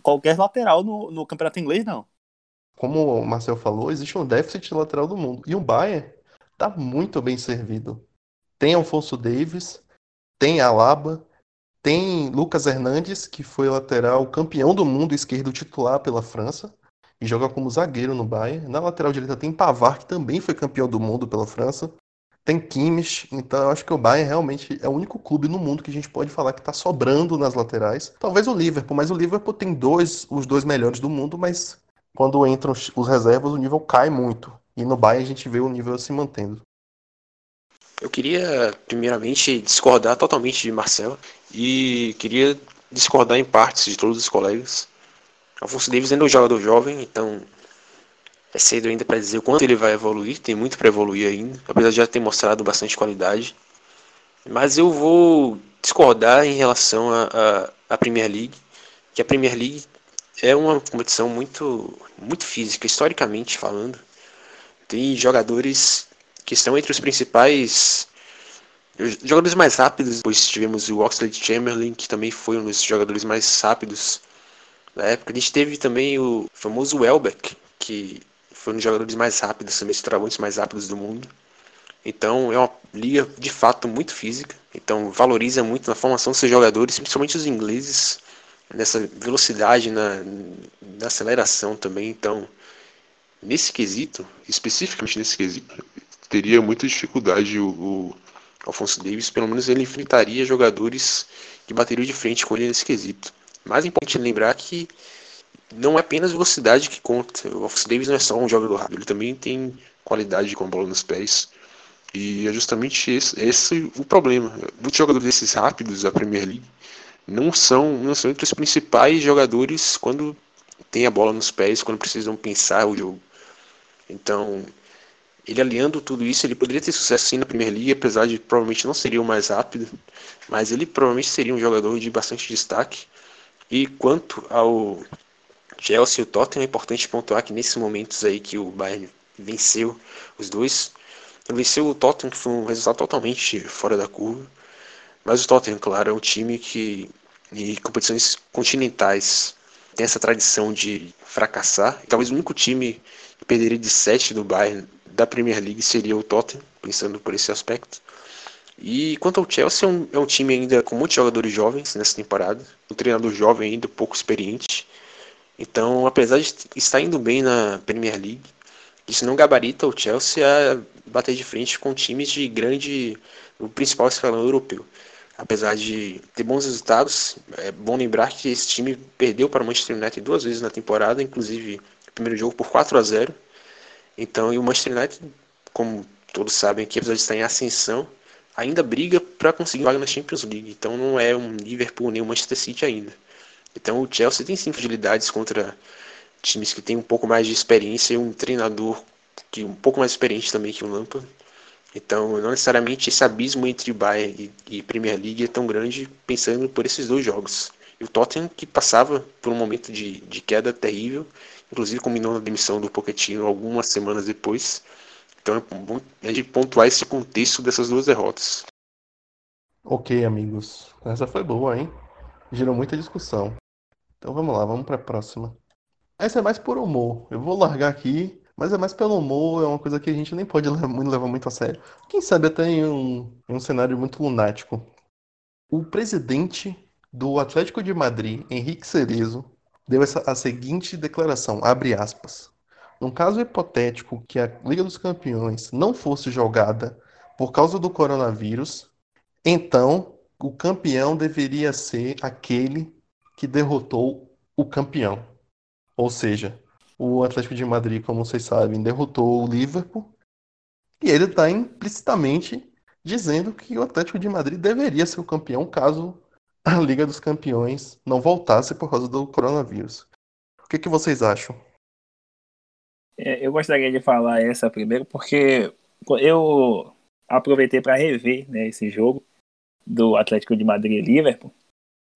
qualquer lateral no, no campeonato inglês, não. Como o Marcel falou, existe um déficit lateral do mundo. E o Bayern está muito bem servido. Tem Alfonso Davis, tem Alaba, tem Lucas Hernandes, que foi lateral campeão do mundo esquerdo titular pela França e joga como zagueiro no Bayern. Na lateral direita tem Pavard, que também foi campeão do mundo pela França. Tem Kimmich, então eu acho que o Bayern realmente é o único clube no mundo que a gente pode falar que está sobrando nas laterais. Talvez o Liverpool, mas o Liverpool tem dois, os dois melhores do mundo, mas quando entram os, os reservas o nível cai muito. E no Bayern a gente vê o nível se mantendo. Eu queria, primeiramente, discordar totalmente de Marcelo e queria discordar em partes de todos os colegas. Alfonso Davis ainda é um jogador jovem, então é cedo ainda para dizer o quanto ele vai evoluir, tem muito para evoluir ainda, apesar de já ter mostrado bastante qualidade. Mas eu vou discordar em relação à Premier League, que a Premier League é uma competição muito, muito física, historicamente falando. Tem jogadores que estão entre os principais jogadores mais rápidos. Depois tivemos o Oxlade Chamberlain, que também foi um dos jogadores mais rápidos da época. A gente teve também o famoso Welbeck, que foi um dos jogadores mais rápidos, também travantes mais rápidos do mundo. Então é uma liga de fato muito física. Então valoriza muito na formação dos seus jogadores, principalmente os ingleses, nessa velocidade, na, na aceleração também. Então, nesse quesito, especificamente nesse quesito, teria muita dificuldade o, o Alfonso Davis, pelo menos ele enfrentaria jogadores que bateriam de frente com ele nesse quesito. Mais importante lembrar que não é apenas velocidade que conta. O Alfonso Davis não é só um jogador rápido, ele também tem qualidade com a bola nos pés. E é justamente esse, esse o problema. Muitos jogadores desses rápidos da Premier League não são, não são entre os principais jogadores quando tem a bola nos pés, quando precisam pensar o jogo. Então, ele aliando tudo isso, ele poderia ter sucesso sim na Premier League, apesar de provavelmente não seria o mais rápido, mas ele provavelmente seria um jogador de bastante destaque. E quanto ao Chelsea e o Tottenham, é importante pontuar que nesses momentos aí que o Bayern venceu os dois, venceu o Tottenham, que foi um resultado totalmente fora da curva. Mas o Tottenham, claro, é um time que em competições continentais tem essa tradição de fracassar. Talvez o único time que perderia de 7 do Bayern da Premier League seria o Tottenham, pensando por esse aspecto. E quanto ao Chelsea, é um, é um time ainda com muitos jogadores jovens nessa temporada, um treinador jovem ainda, pouco experiente. Então, apesar de estar indo bem na Premier League, isso não gabarita o Chelsea a bater de frente com times de grande, o principal escalão europeu. Apesar de ter bons resultados, é bom lembrar que esse time perdeu para o Manchester United duas vezes na temporada, inclusive o primeiro jogo por 4 a 0 então, e o Manchester United, como todos sabem aqui, apesar de estar em ascensão, ainda briga para conseguir vaga na Champions League. Então não é um Liverpool nem um Manchester City ainda. Então o Chelsea tem sim fragilidades contra times que têm um pouco mais de experiência e um treinador que um pouco mais experiente também que o Lampard. Então, não necessariamente esse abismo entre Bayern e, e Premier League é tão grande pensando por esses dois jogos. E o Tottenham, que passava por um momento de, de queda terrível, inclusive combinou na demissão do Pochettino algumas semanas depois. Então é bom a gente pontuar esse contexto dessas duas derrotas. Ok, amigos. Essa foi boa, hein? Gerou muita discussão. Então vamos lá, vamos para a próxima. Essa é mais por humor. Eu vou largar aqui, mas é mais pelo humor, é uma coisa que a gente nem pode levar muito, levar muito a sério. Quem sabe até em um, em um cenário muito lunático. O presidente do Atlético de Madrid, Henrique Cerezo, deu essa, a seguinte declaração, abre aspas. Num caso hipotético que a Liga dos Campeões não fosse jogada por causa do coronavírus, então o campeão deveria ser aquele que derrotou o campeão. Ou seja, o Atlético de Madrid, como vocês sabem, derrotou o Liverpool e ele está implicitamente dizendo que o Atlético de Madrid deveria ser o campeão caso a Liga dos Campeões não voltasse por causa do coronavírus. O que, que vocês acham? É, eu gostaria de falar essa primeiro porque eu aproveitei para rever né, esse jogo do Atlético de Madrid e Liverpool.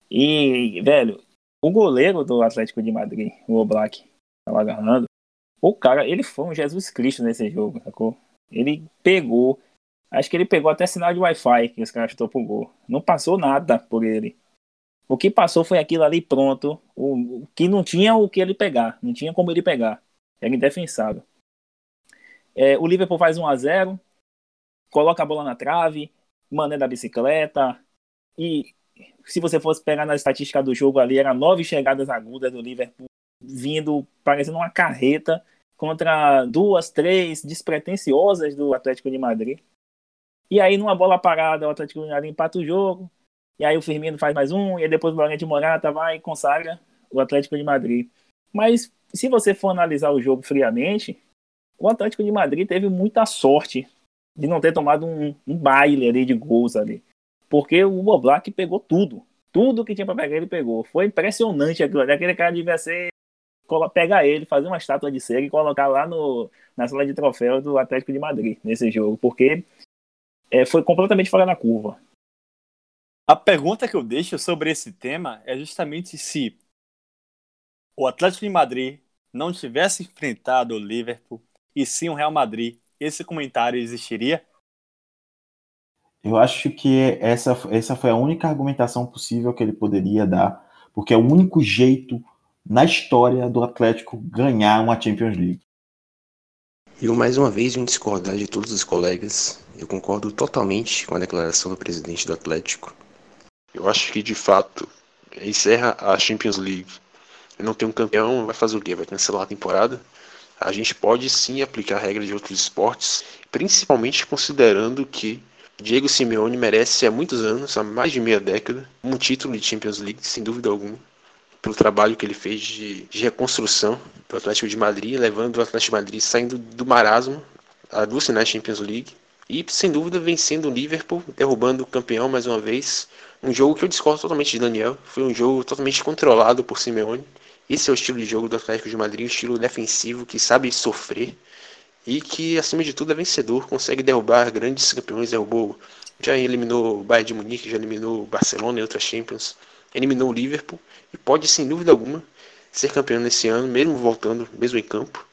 E, velho, o goleiro do Atlético de Madrid, o Oblak, tava agarrando. O cara, ele foi um Jesus Cristo nesse jogo, sacou? Ele pegou. Acho que ele pegou até sinal de Wi-Fi que os caras chutou pro gol. Não passou nada por ele. O que passou foi aquilo ali pronto. O, que não tinha o que ele pegar. Não tinha como ele pegar. Era indefensável. É, o Liverpool faz 1 a 0 coloca a bola na trave, mané da bicicleta. E se você fosse pegar na estatística do jogo ali, eram nove chegadas agudas do Liverpool vindo parecendo uma carreta contra duas, três despretensiosas do Atlético de Madrid. E aí, numa bola parada, o Atlético de Madrid empata o jogo. E aí o Firmino faz mais um, e depois o Lorente Morata vai e consagra o Atlético de Madrid. Mas se você for analisar o jogo friamente, o Atlético de Madrid teve muita sorte de não ter tomado um, um baile ali de gols ali. Porque o Oblak pegou tudo. Tudo que tinha para pegar ele pegou. Foi impressionante aquilo. Aquele cara devia ser pegar ele, fazer uma estátua de cera e colocar lá no, na sala de troféu do Atlético de Madrid nesse jogo, porque é, foi completamente fora da curva. A pergunta que eu deixo sobre esse tema é justamente se o Atlético de Madrid não tivesse enfrentado o Liverpool e sim o Real Madrid, esse comentário existiria? Eu acho que essa, essa foi a única argumentação possível que ele poderia dar, porque é o único jeito na história do Atlético ganhar uma Champions League. Eu mais uma vez vim discordar de todos os colegas. Eu concordo totalmente com a declaração do presidente do Atlético. Eu acho que de fato encerra a Champions League. Não tem um campeão, vai fazer o quê? Vai cancelar a temporada? A gente pode sim aplicar a regra de outros esportes, principalmente considerando que Diego Simeone merece há muitos anos, há mais de meia década, um título de Champions League, sem dúvida alguma pelo trabalho que ele fez de, de reconstrução do Atlético de Madrid, levando o Atlético de Madrid saindo do marasmo a duas finais Champions League e sem dúvida vencendo o Liverpool, derrubando o campeão mais uma vez. Um jogo que eu discordo totalmente de Daniel, foi um jogo totalmente controlado por Simeone. Esse é o estilo de jogo do Atlético de Madrid, um estilo defensivo que sabe sofrer e que acima de tudo é vencedor, consegue derrubar grandes campeões, derrubou, já eliminou o Bayern de Munique, já eliminou o Barcelona e outras Champions eliminou o Liverpool e pode, sem dúvida alguma, ser campeão nesse ano, mesmo voltando, mesmo em campo.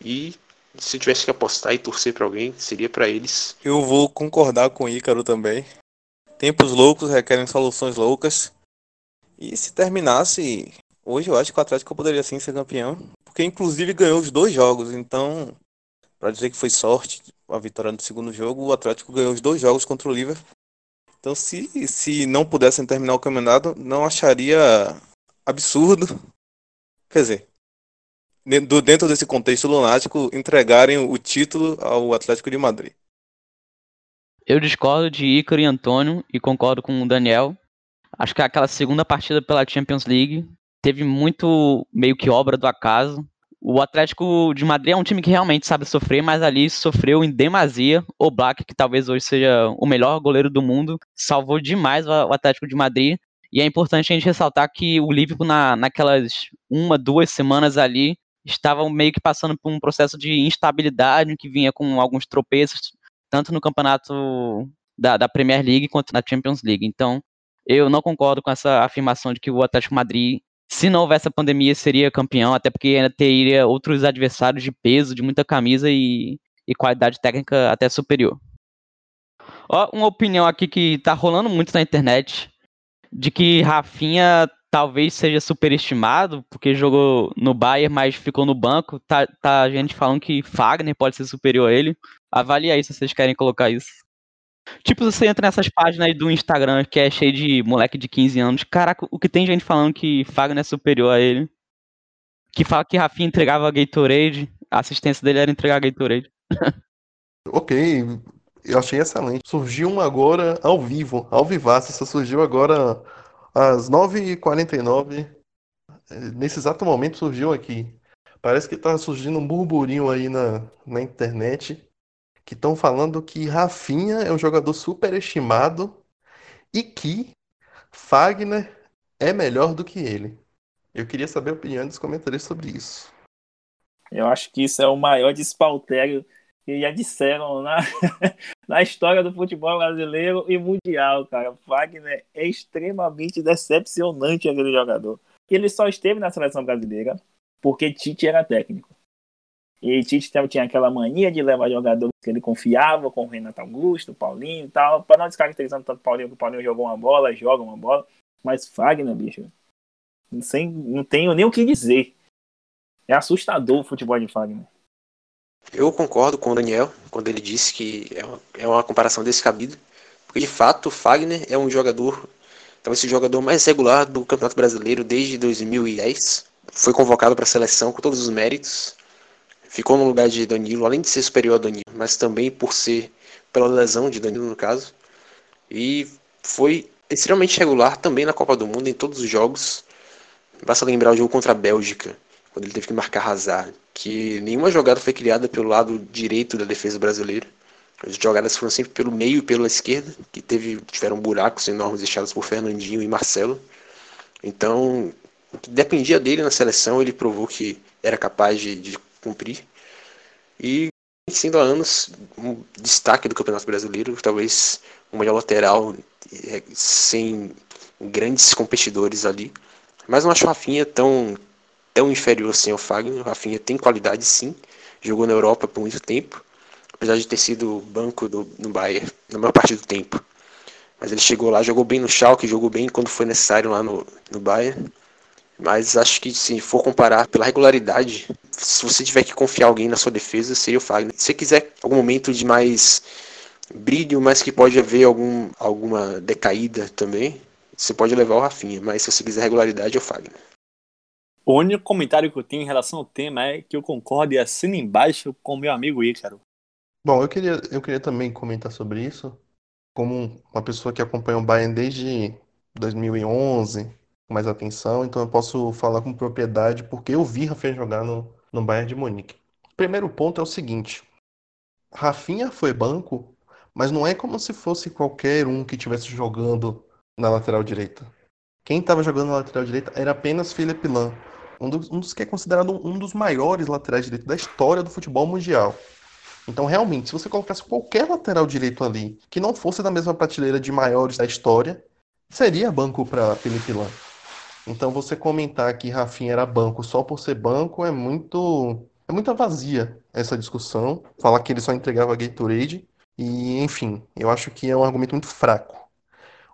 E se eu tivesse que apostar e torcer para alguém, seria para eles. Eu vou concordar com o Ícaro também. Tempos loucos requerem soluções loucas. E se terminasse, hoje eu acho que o Atlético poderia sim ser campeão, porque inclusive ganhou os dois jogos. Então, para dizer que foi sorte a vitória no segundo jogo, o Atlético ganhou os dois jogos contra o Liverpool então, se, se não pudessem terminar o campeonato, não acharia absurdo, quer dizer, dentro desse contexto lunático, entregarem o título ao Atlético de Madrid. Eu discordo de Ícaro e Antônio e concordo com o Daniel. Acho que aquela segunda partida pela Champions League teve muito meio que obra do acaso. O Atlético de Madrid é um time que realmente sabe sofrer, mas ali sofreu em demasia. O Black, que talvez hoje seja o melhor goleiro do mundo, salvou demais o Atlético de Madrid. E é importante a gente ressaltar que o Liverpool, na, naquelas uma, duas semanas ali, estavam meio que passando por um processo de instabilidade, que vinha com alguns tropeços, tanto no campeonato da, da Premier League quanto na Champions League. Então, eu não concordo com essa afirmação de que o Atlético Madrid, se não houvesse a pandemia, seria campeão, até porque ainda teria outros adversários de peso, de muita camisa e, e qualidade técnica até superior. Ó, uma opinião aqui que tá rolando muito na internet, de que Rafinha talvez seja superestimado, porque jogou no Bayern, mas ficou no banco. Tá, tá gente falando que Fagner pode ser superior a ele. Avalie aí se vocês querem colocar isso. Tipo, você entra nessas páginas do Instagram que é cheio de moleque de 15 anos. Caraca, o que tem gente falando que Fagner é superior a ele. Que fala que Rafinha entregava Gatorade. A assistência dele era entregar Gatorade. ok, eu achei excelente. Surgiu um agora ao vivo, ao vivaço. Isso surgiu agora às 9h49. Nesse exato momento surgiu aqui. Parece que tá surgindo um burburinho aí na, na internet que estão falando que Rafinha é um jogador superestimado e que Fagner é melhor do que ele. Eu queria saber a opinião dos comentários sobre isso. Eu acho que isso é o maior despautério que já disseram na, na história do futebol brasileiro e mundial, cara. Wagner é extremamente decepcionante aquele jogador. Ele só esteve na seleção brasileira porque Tite era técnico. E Tite tinha aquela mania de levar jogadores que ele confiava, como o Renato Augusto, Paulinho e tal, para não descaracterizar tanto o Paulinho, que o Paulinho jogou uma bola, joga uma bola. Mas Fagner, bicho, não, sei, não tenho nem o que dizer. É assustador o futebol de Fagner. Eu concordo com o Daniel quando ele disse que é uma, é uma comparação descabida, porque de fato o Fagner é um jogador, talvez o jogador mais regular do Campeonato Brasileiro desde 2010. Foi convocado para a seleção com todos os méritos, ficou no lugar de Danilo, além de ser superior a Danilo, mas também por ser pela lesão de Danilo no caso. E foi extremamente regular também na Copa do Mundo em todos os jogos. Basta lembrar o jogo contra a Bélgica, quando ele teve que marcar Hazard, que nenhuma jogada foi criada pelo lado direito da defesa brasileira. As jogadas foram sempre pelo meio e pela esquerda, que teve, tiveram buracos enormes deixados por Fernandinho e Marcelo. Então, dependia dele na seleção, ele provou que era capaz de, de cumprir. E sendo há anos um destaque do Campeonato Brasileiro, talvez o melhor lateral é, sem grandes competidores ali. Mas não acho Rafinha tão, tão inferior assim ao Fagner. O Rafinha tem qualidade sim, jogou na Europa por muito tempo, apesar de ter sido banco do, no Bayern na maior parte do tempo. Mas ele chegou lá, jogou bem no Schalke, jogou bem quando foi necessário lá no, no Bayern. Mas acho que se for comparar pela regularidade, se você tiver que confiar alguém na sua defesa, seria o Fagner. Se você quiser algum momento de mais brilho, mas que pode haver algum, alguma decaída também, você pode levar o Rafinha. Mas se você quiser regularidade, é o Fagner. O único comentário que eu tenho em relação ao tema é que eu concordo e assino embaixo com meu amigo Ícaro. Bom, eu queria, eu queria também comentar sobre isso. Como uma pessoa que acompanha o Bayern desde 2011, com mais atenção, então eu posso falar com propriedade porque eu vi Rafinha jogar no, no Bayern de Munique. Primeiro ponto é o seguinte: Rafinha foi banco, mas não é como se fosse qualquer um que estivesse jogando na lateral direita. Quem estava jogando na lateral direita era apenas Felipe Lan, um dos, um dos que é considerado um dos maiores laterais direitos da história do futebol mundial. Então, realmente, se você colocasse qualquer lateral direito ali que não fosse da mesma prateleira de maiores da história, seria banco para Felipe Lan. Então você comentar que Rafinha era banco só por ser banco é muito é muita vazia essa discussão. Falar que ele só entregava Gatorade e enfim, eu acho que é um argumento muito fraco.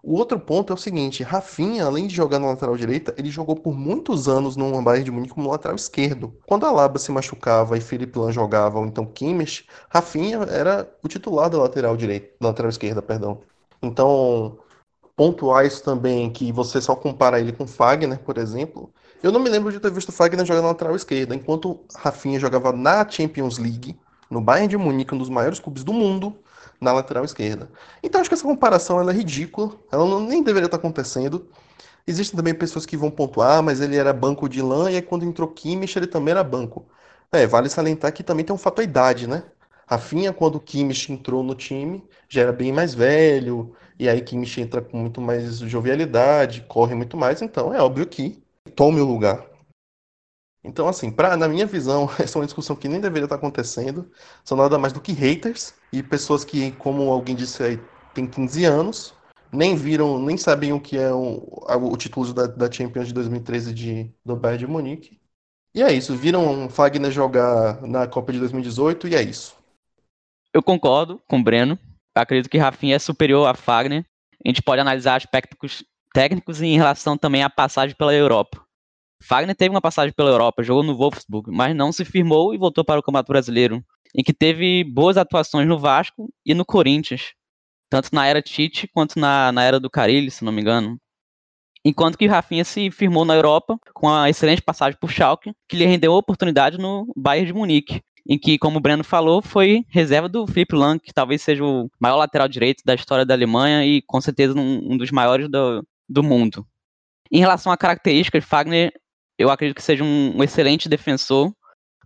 O outro ponto é o seguinte, Rafinha, além de jogar na lateral direita, ele jogou por muitos anos no Bayern de Munique como lateral esquerdo. Quando a Laba se machucava e Felipe Lan jogava, ou então Kimmich, Rafinha era o titular da lateral direita, lateral esquerda, perdão. Então, pontuar isso também, que você só compara ele com Fagner, por exemplo. Eu não me lembro de ter visto Fagner jogar na lateral esquerda, enquanto Rafinha jogava na Champions League, no Bayern de Munique, um dos maiores clubes do mundo, na lateral esquerda. Então acho que essa comparação ela é ridícula, ela não, nem deveria estar acontecendo. Existem também pessoas que vão pontuar, mas ele era banco de lã e aí quando entrou Kimmich ele também era banco. É, vale salientar que também tem um fato a idade, né? Rafinha, quando o Kimmich entrou no time, já era bem mais velho, e aí Kimmich entra com muito mais jovialidade, corre muito mais, então é óbvio que tome o lugar. Então, assim, pra, na minha visão, essa é uma discussão que nem deveria estar acontecendo. São nada mais do que haters e pessoas que, como alguém disse aí, tem 15 anos, nem viram, nem sabiam o que é o, o título da, da Champions de 2013 de, do Bayern de Munique. E é isso, viram Fagner jogar na Copa de 2018 e é isso. Eu concordo com o Breno. Acredito que Rafinha é superior a Fagner. A gente pode analisar aspectos técnicos em relação também à passagem pela Europa. Fagner teve uma passagem pela Europa, jogou no Wolfsburg, mas não se firmou e voltou para o Campeonato Brasileiro, em que teve boas atuações no Vasco e no Corinthians, tanto na era Tite quanto na, na era do Carilli, se não me engano. Enquanto que Rafinha se firmou na Europa com uma excelente passagem por Schalke, que lhe rendeu a oportunidade no Bayern de Munique, em que, como o Breno falou, foi reserva do Philipp Lang, que talvez seja o maior lateral direito da história da Alemanha e com certeza um, um dos maiores do, do mundo. Em relação à características, Fagner eu acredito que seja um, um excelente defensor,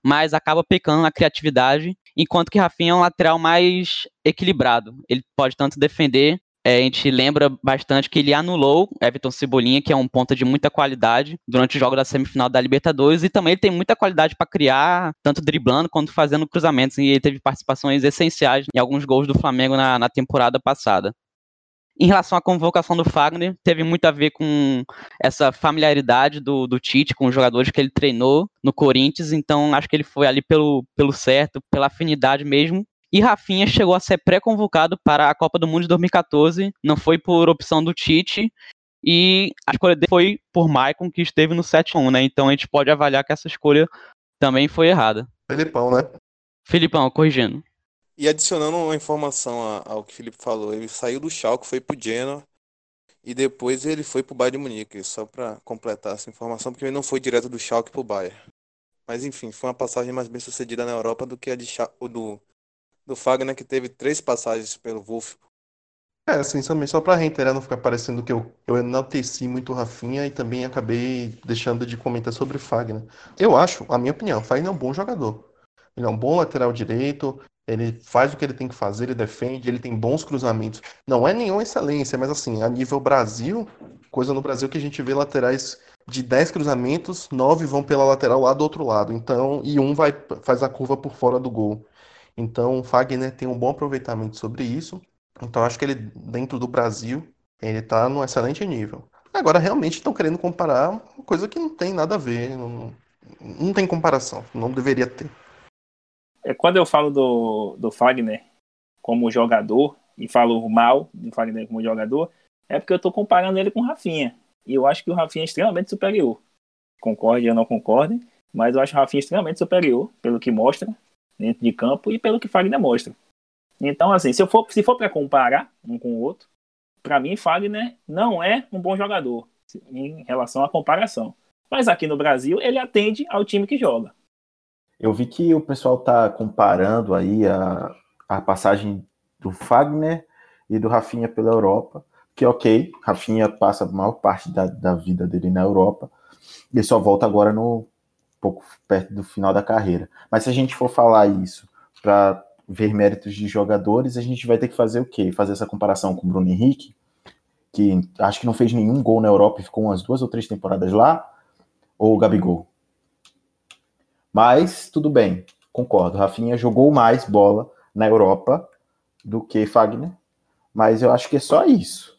mas acaba pecando na criatividade, enquanto que Rafinha é um lateral mais equilibrado. Ele pode tanto defender, é, a gente lembra bastante que ele anulou Everton Cebolinha, que é um ponta de muita qualidade, durante o jogo da semifinal da Libertadores, e também ele tem muita qualidade para criar, tanto driblando quanto fazendo cruzamentos, e ele teve participações essenciais em alguns gols do Flamengo na, na temporada passada. Em relação à convocação do Fagner, teve muito a ver com essa familiaridade do, do Tite com os jogadores que ele treinou no Corinthians, então acho que ele foi ali pelo, pelo certo, pela afinidade mesmo. E Rafinha chegou a ser pré-convocado para a Copa do Mundo de 2014, não foi por opção do Tite, e a escolha dele foi por Maicon, que esteve no 7-1, né? Então a gente pode avaliar que essa escolha também foi errada. Felipão, né? Felipão, corrigindo. E adicionando uma informação ao que o Felipe falou, ele saiu do Schalke, foi pro Genoa e depois ele foi pro Bayern de Munique, só para completar essa informação, porque ele não foi direto do Schalke pro Bayern. Mas enfim, foi uma passagem mais bem sucedida na Europa do que a de do, do Fagner, que teve três passagens pelo Wolfsburg. É, assim, só para reiterar, não ficar parecendo que eu, eu enalteci muito o Rafinha e também acabei deixando de comentar sobre o Fagner. Eu acho, a minha opinião, o Fagner é um bom jogador. Ele é um bom lateral direito, ele faz o que ele tem que fazer, ele defende, ele tem bons cruzamentos. Não é nenhuma excelência, mas assim, a nível Brasil, coisa no Brasil que a gente vê laterais de 10 cruzamentos, 9 vão pela lateral lá do outro lado. Então, e um vai faz a curva por fora do gol. Então, o Fagner tem um bom aproveitamento sobre isso. Então, acho que ele dentro do Brasil, ele tá num excelente nível. Agora, realmente estão querendo comparar uma coisa que não tem nada a ver, não, não tem comparação, não deveria ter. É, quando eu falo do, do Fagner como jogador, e falo mal do Fagner como jogador, é porque eu estou comparando ele com o Rafinha. E eu acho que o Rafinha é extremamente superior. Concorde ou não concorde, mas eu acho o Rafinha extremamente superior, pelo que mostra dentro de campo e pelo que Fagner mostra. Então, assim, se, eu for, se for para comparar um com o outro, para mim, Fagner não é um bom jogador em relação à comparação. Mas aqui no Brasil, ele atende ao time que joga. Eu vi que o pessoal está comparando aí a, a passagem do Fagner e do Rafinha pela Europa, que ok, Rafinha passa a maior parte da, da vida dele na Europa, e só volta agora no pouco perto do final da carreira. Mas se a gente for falar isso para ver méritos de jogadores, a gente vai ter que fazer o quê? Fazer essa comparação com o Bruno Henrique, que acho que não fez nenhum gol na Europa e ficou umas duas ou três temporadas lá, ou o Gabigol? Mas tudo bem, concordo. Rafinha jogou mais bola na Europa do que Fagner, mas eu acho que é só isso.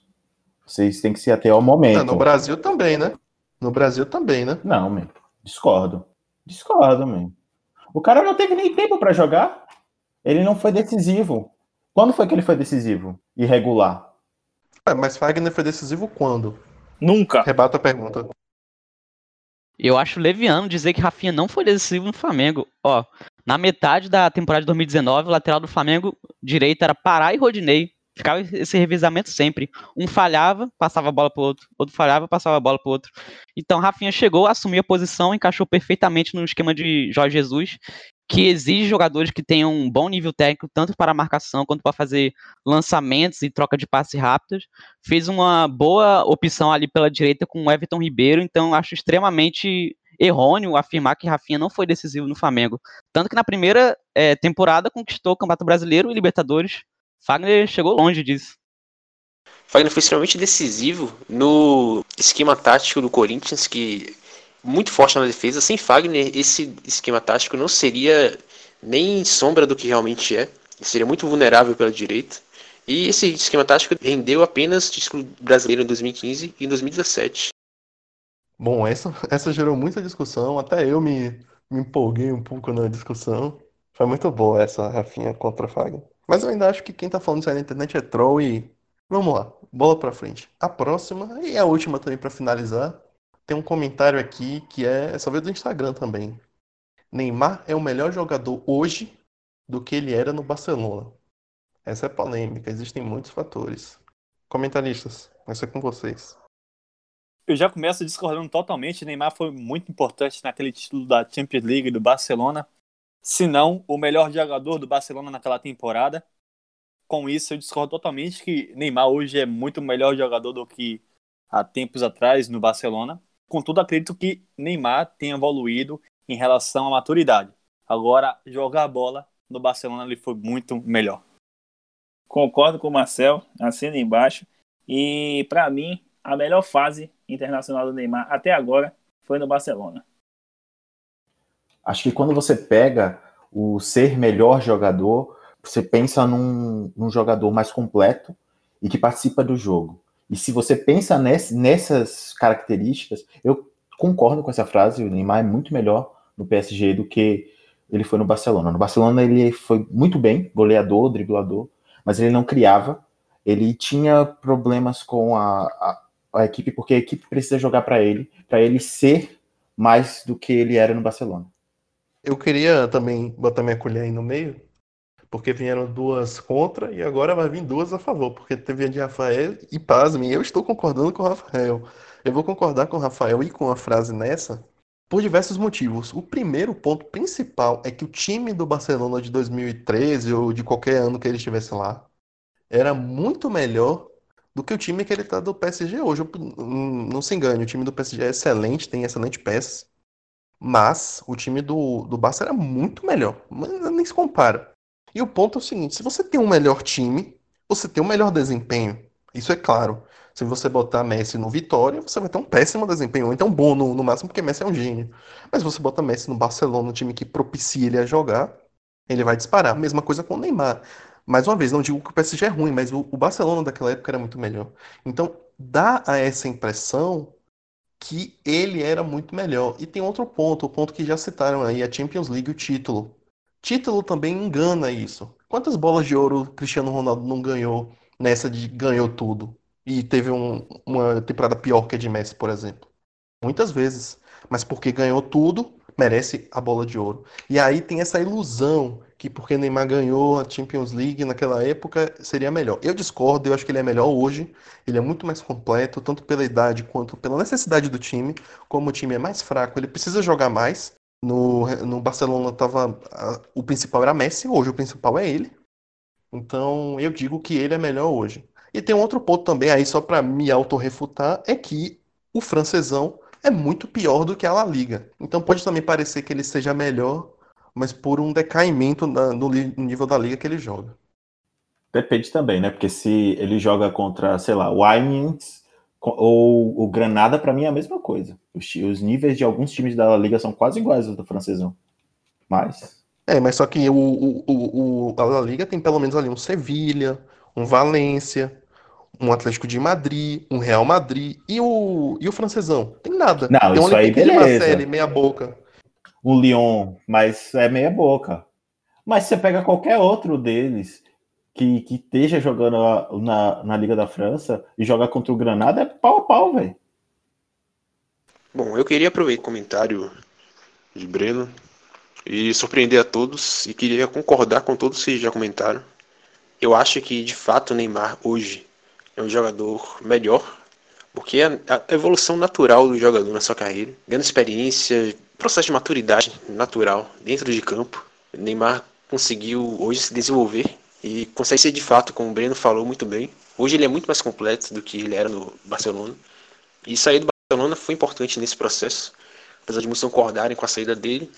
Vocês têm que se até ao momento. no Brasil também, né? No Brasil também, né? Não, meu. Discordo. Discordo, meu. O cara não teve nem tempo para jogar. Ele não foi decisivo. Quando foi que ele foi decisivo? Irregular. É, mas Fagner foi decisivo quando? Nunca. Rebata a pergunta. Eu acho leviano dizer que Rafinha não foi decisivo no Flamengo. Ó, na metade da temporada de 2019, o lateral do Flamengo direito era Pará e Rodinei. Ficava esse revisamento sempre. Um falhava, passava a bola pro outro. Outro falhava, passava a bola pro outro. Então, Rafinha chegou, assumiu a posição, encaixou perfeitamente no esquema de Jorge Jesus, que exige jogadores que tenham um bom nível técnico, tanto para marcação quanto para fazer lançamentos e troca de passe rápidos. Fez uma boa opção ali pela direita com o Everton Ribeiro, então acho extremamente errôneo afirmar que Rafinha não foi decisivo no Flamengo. Tanto que na primeira é, temporada conquistou o Campeonato Brasileiro e Libertadores. Fagner chegou longe disso. Fagner foi extremamente decisivo no esquema tático do Corinthians, que muito forte na defesa. Sem Fagner, esse esquema tático não seria nem sombra do que realmente é. Seria muito vulnerável pela direita. E esse esquema tático rendeu apenas título brasileiro em 2015 e em 2017. Bom, essa, essa gerou muita discussão, até eu me, me empolguei um pouco na discussão. Foi muito boa essa Rafinha contra Fagner. Mas eu ainda acho que quem tá falando isso aí na internet é troll e. Vamos lá, bola pra frente. A próxima, e a última também para finalizar, tem um comentário aqui que é. Só veio do Instagram também. Neymar é o melhor jogador hoje do que ele era no Barcelona. Essa é polêmica, existem muitos fatores. Comentaristas, essa é com vocês. Eu já começo discordando totalmente. Neymar foi muito importante naquele título da Champions League do Barcelona. Se não, o melhor jogador do Barcelona naquela temporada. Com isso, eu discordo totalmente que Neymar hoje é muito melhor jogador do que há tempos atrás no Barcelona. Contudo, acredito que Neymar tenha evoluído em relação à maturidade. Agora, jogar a bola no Barcelona ele foi muito melhor. Concordo com o Marcel, assina embaixo. E para mim, a melhor fase internacional do Neymar até agora foi no Barcelona. Acho que quando você pega o ser melhor jogador, você pensa num, num jogador mais completo e que participa do jogo. E se você pensa nessas características, eu concordo com essa frase, o Neymar é muito melhor no PSG do que ele foi no Barcelona. No Barcelona ele foi muito bem, goleador, driblador, mas ele não criava. Ele tinha problemas com a, a, a equipe, porque a equipe precisa jogar para ele, para ele ser mais do que ele era no Barcelona. Eu queria também botar minha colher aí no meio, porque vieram duas contra e agora vai vir duas a favor, porque teve a de Rafael e pasmem, eu estou concordando com o Rafael. Eu vou concordar com o Rafael e com a frase nessa por diversos motivos. O primeiro ponto principal é que o time do Barcelona de 2013 ou de qualquer ano que ele estivesse lá era muito melhor do que o time que ele está do PSG hoje. Não se engane, o time do PSG é excelente, tem excelente peças, mas o time do, do Barça era muito melhor, nem se compara. E o ponto é o seguinte: se você tem um melhor time, você tem um melhor desempenho. Isso é claro. Se você botar Messi no Vitória, você vai ter um péssimo desempenho, ou então bom no, no máximo, porque Messi é um gênio. Mas você botar Messi no Barcelona, um time que propicia ele a jogar, ele vai disparar. Mesma coisa com o Neymar. Mais uma vez, não digo que o PSG é ruim, mas o, o Barcelona daquela época era muito melhor. Então, dá a essa impressão que ele era muito melhor. E tem outro ponto, o ponto que já citaram aí, a Champions League, o título. Título também engana isso. Quantas bolas de ouro Cristiano Ronaldo não ganhou nessa de ganhou tudo? E teve um, uma temporada pior que a de Messi, por exemplo. Muitas vezes. Mas porque ganhou tudo, merece a bola de ouro. E aí tem essa ilusão que porque Neymar ganhou a Champions League naquela época seria melhor. Eu discordo, eu acho que ele é melhor hoje. Ele é muito mais completo, tanto pela idade quanto pela necessidade do time. Como o time é mais fraco, ele precisa jogar mais. No, no Barcelona tava, a, o principal era Messi, hoje o principal é ele. Então eu digo que ele é melhor hoje. E tem um outro ponto também aí, só para me autorrefutar, é que o francesão é muito pior do que a La Liga. Então pode também parecer que ele seja melhor, mas por um decaimento na, no, no nível da liga que ele joga. Depende também, né? Porque se ele joga contra, sei lá, o Amiens ou o Granada, para mim é a mesma coisa. Os, os, níveis de alguns times da Liga são quase iguais aos do francesão. Mas. É, mas só que o, o, o, a La Liga tem pelo menos ali um Sevilha, um Valência, um Atlético de Madrid, um Real Madrid e o, e o francesão. Tem nada. Não, tem isso aí beleza. Marseille, meia boca. O Lyon, mas é meia boca. Mas você pega qualquer outro deles que, que esteja jogando na, na Liga da França e joga contra o Granada, é pau a pau, velho. Bom, eu queria aproveitar o comentário de Breno e surpreender a todos e queria concordar com todos que já comentaram. Eu acho que de fato o Neymar hoje é um jogador melhor, porque a, a evolução natural do jogador na sua carreira, ganhando experiência, processo de maturidade natural dentro de campo, o Neymar conseguiu hoje se desenvolver e consegue ser de fato, como o Breno falou muito bem. Hoje ele é muito mais completo do que ele era no Barcelona. E sair do Barcelona foi importante nesse processo, apesar de muitos concordarem com a saída dele.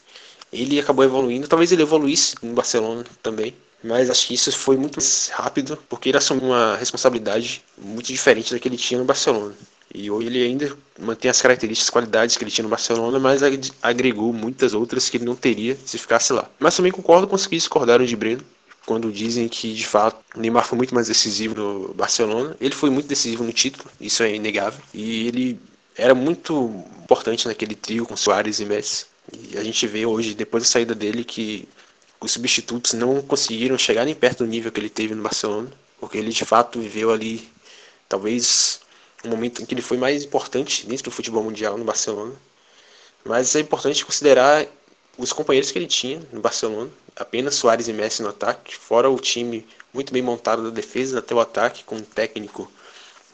ele acabou evoluindo. Talvez ele evoluísse no Barcelona também. Mas acho que isso foi muito rápido, porque ele assumiu uma responsabilidade muito diferente da que ele tinha no Barcelona. E hoje ele ainda mantém as características, qualidades que ele tinha no Barcelona, mas agregou muitas outras que ele não teria se ficasse lá. Mas também concordo com os que discordaram de Breno, quando dizem que de fato Neymar foi muito mais decisivo no Barcelona. Ele foi muito decisivo no título, isso é inegável. E ele era muito importante naquele trio com Soares e Messi. E a gente vê hoje, depois da saída dele, que os substitutos não conseguiram chegar nem perto do nível que ele teve no Barcelona, porque ele de fato viveu ali, talvez, um momento em que ele foi mais importante dentro do futebol mundial no Barcelona. Mas é importante considerar os companheiros que ele tinha no Barcelona, apenas Soares e Messi no ataque, fora o time muito bem montado da defesa até o ataque, com um técnico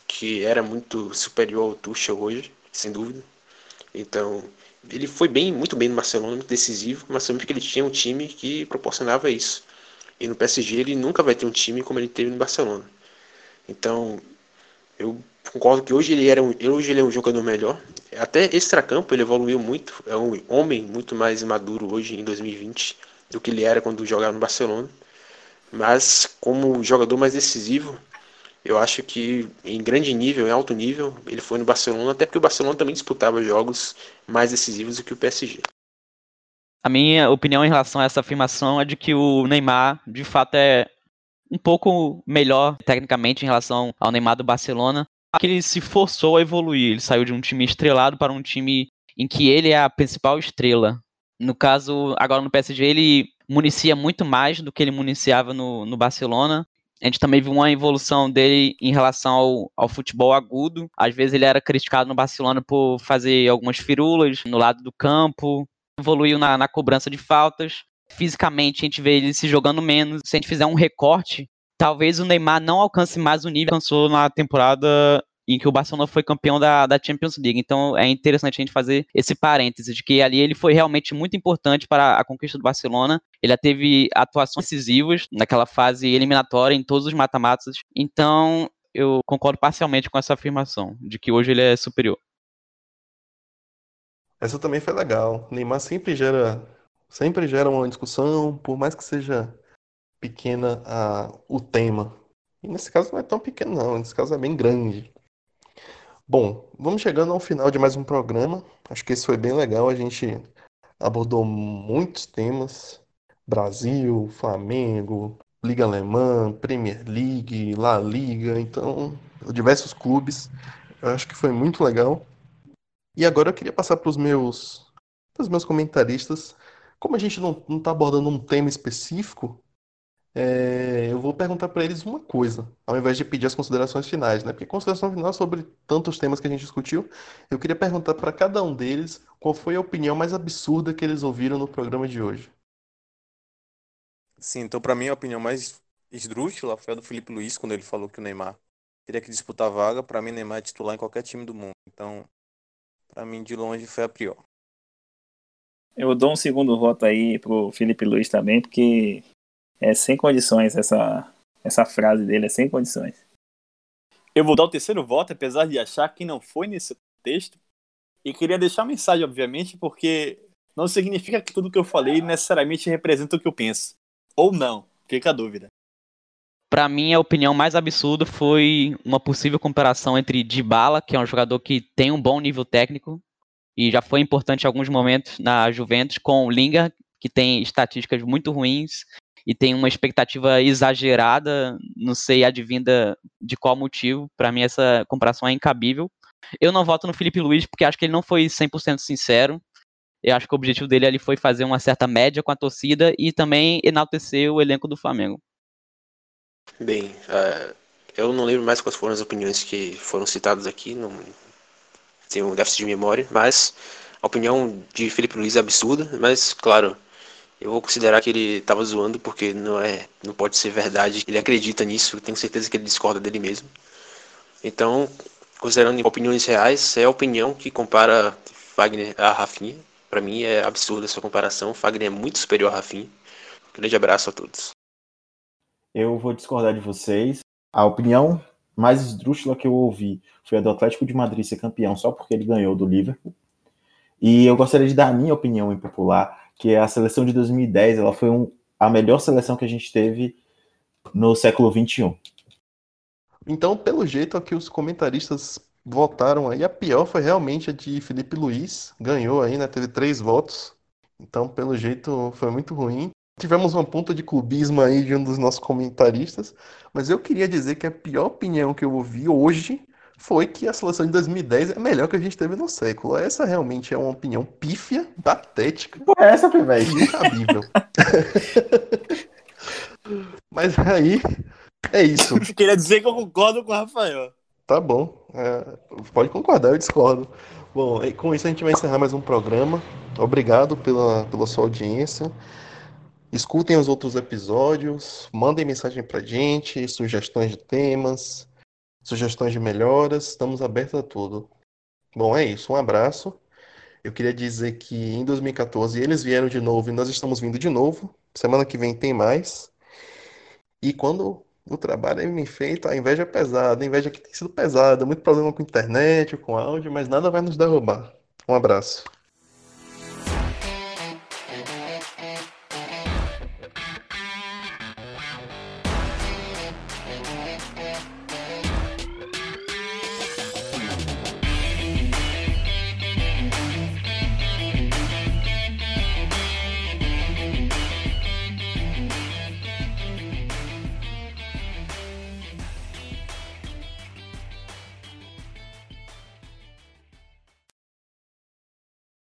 que era muito superior ao Tuchel hoje, sem dúvida. Então, ele foi bem, muito bem no Barcelona, muito decisivo, mas sempre que ele tinha um time que proporcionava isso. E no PSG ele nunca vai ter um time como ele teve no Barcelona. Então, eu concordo que hoje ele era um, hoje ele é um jogador melhor. Até extra-campo ele evoluiu muito, é um homem muito mais maduro hoje em 2020 do que ele era quando jogava no Barcelona. Mas como jogador mais decisivo, eu acho que em grande nível, em alto nível, ele foi no Barcelona, até porque o Barcelona também disputava jogos mais decisivos do que o PSG. A minha opinião em relação a essa afirmação é de que o Neymar, de fato, é um pouco melhor tecnicamente em relação ao Neymar do Barcelona, que ele se forçou a evoluir. Ele saiu de um time estrelado para um time em que ele é a principal estrela. No caso, agora no PSG, ele municia muito mais do que ele municiava no, no Barcelona a gente também viu uma evolução dele em relação ao, ao, futebol agudo. Às vezes ele era criticado no Barcelona por fazer algumas firulas no lado do campo. Evoluiu na, na cobrança de faltas. Fisicamente a gente vê ele se jogando menos. Se a gente fizer um recorte, talvez o Neymar não alcance mais o nível que alcançou na temporada em que o Barcelona foi campeão da, da Champions League. Então é interessante a gente fazer esse parênteses de que ali ele foi realmente muito importante para a conquista do Barcelona. Ele teve atuações decisivas naquela fase eliminatória em todos os mata-matas. Então eu concordo parcialmente com essa afirmação de que hoje ele é superior. Essa também foi legal. Neymar sempre gera sempre gera uma discussão, por mais que seja pequena a, o tema. E nesse caso não é tão pequeno, não. Nesse caso é bem grande. Bom, vamos chegando ao final de mais um programa. Acho que esse foi bem legal. A gente abordou muitos temas: Brasil, Flamengo, Liga Alemã, Premier League, La Liga, então diversos clubes. Eu acho que foi muito legal. E agora eu queria passar para os meus, meus comentaristas. Como a gente não está abordando um tema específico, é, eu vou perguntar para eles uma coisa, ao invés de pedir as considerações finais, né? Porque consideração final sobre tantos temas que a gente discutiu, eu queria perguntar para cada um deles qual foi a opinião mais absurda que eles ouviram no programa de hoje. Sim, então para mim a opinião mais esdrúxula foi a do Felipe Luiz quando ele falou que o Neymar teria que disputar vaga. Para mim, Neymar é titular em qualquer time do mundo. Então, para mim, de longe foi a pior. Eu dou um segundo voto aí pro Felipe Luiz também, porque é sem condições essa, essa frase dele, é sem condições. Eu vou dar o terceiro voto, apesar de achar que não foi nesse texto. E queria deixar uma mensagem, obviamente, porque não significa que tudo que eu falei necessariamente representa o que eu penso. Ou não, fica a dúvida. Para mim, a opinião mais absurda foi uma possível comparação entre Dybala, que é um jogador que tem um bom nível técnico e já foi importante em alguns momentos na Juventus, com o Lingard, que tem estatísticas muito ruins e tem uma expectativa exagerada, não sei advinda de qual motivo, para mim essa comparação é incabível. Eu não voto no Felipe Luiz porque acho que ele não foi 100% sincero. Eu acho que o objetivo dele ali foi fazer uma certa média com a torcida e também enaltecer o elenco do Flamengo. Bem, uh, eu não lembro mais quais foram as opiniões que foram citadas aqui, não tenho um déficit de memória, mas a opinião de Felipe Luiz é absurda, mas claro, eu vou considerar que ele estava zoando porque não é, não pode ser verdade. Ele acredita nisso, tenho certeza que ele discorda dele mesmo. Então, considerando opiniões reais, é a opinião que compara Fagner a Rafinha. Para mim é absurda essa comparação. Fagner é muito superior a Rafinha. grande abraço a todos. Eu vou discordar de vocês. A opinião mais esdrúxula que eu ouvi foi a do Atlético de Madrid ser campeão só porque ele ganhou do Liverpool. E eu gostaria de dar a minha opinião impopular que a seleção de 2010 ela foi um, a melhor seleção que a gente teve no século 21. Então, pelo jeito, aqui os comentaristas votaram aí. A pior foi realmente a de Felipe Luiz, ganhou aí, né? Teve três votos. Então, pelo jeito, foi muito ruim. Tivemos uma ponta de clubismo aí de um dos nossos comentaristas, mas eu queria dizer que a pior opinião que eu ouvi hoje foi que a seleção de 2010 é melhor que a gente teve no século. Essa realmente é uma opinião pífia, patética. Pô, é essa, velho. Incabível. mas aí, é isso. Eu queria dizer que eu concordo com o Rafael. Tá bom. É, pode concordar, eu discordo. Bom, com isso a gente vai encerrar mais um programa. Obrigado pela, pela sua audiência. Escutem os outros episódios, mandem mensagem pra gente, sugestões de temas, sugestões de melhoras, estamos abertos a tudo. Bom, é isso, um abraço. Eu queria dizer que em 2014 eles vieram de novo e nós estamos vindo de novo. Semana que vem tem mais. E quando o trabalho é bem feito, a inveja é pesada, a inveja aqui tem sido pesada, muito problema com internet, com áudio, mas nada vai nos derrubar. Um abraço.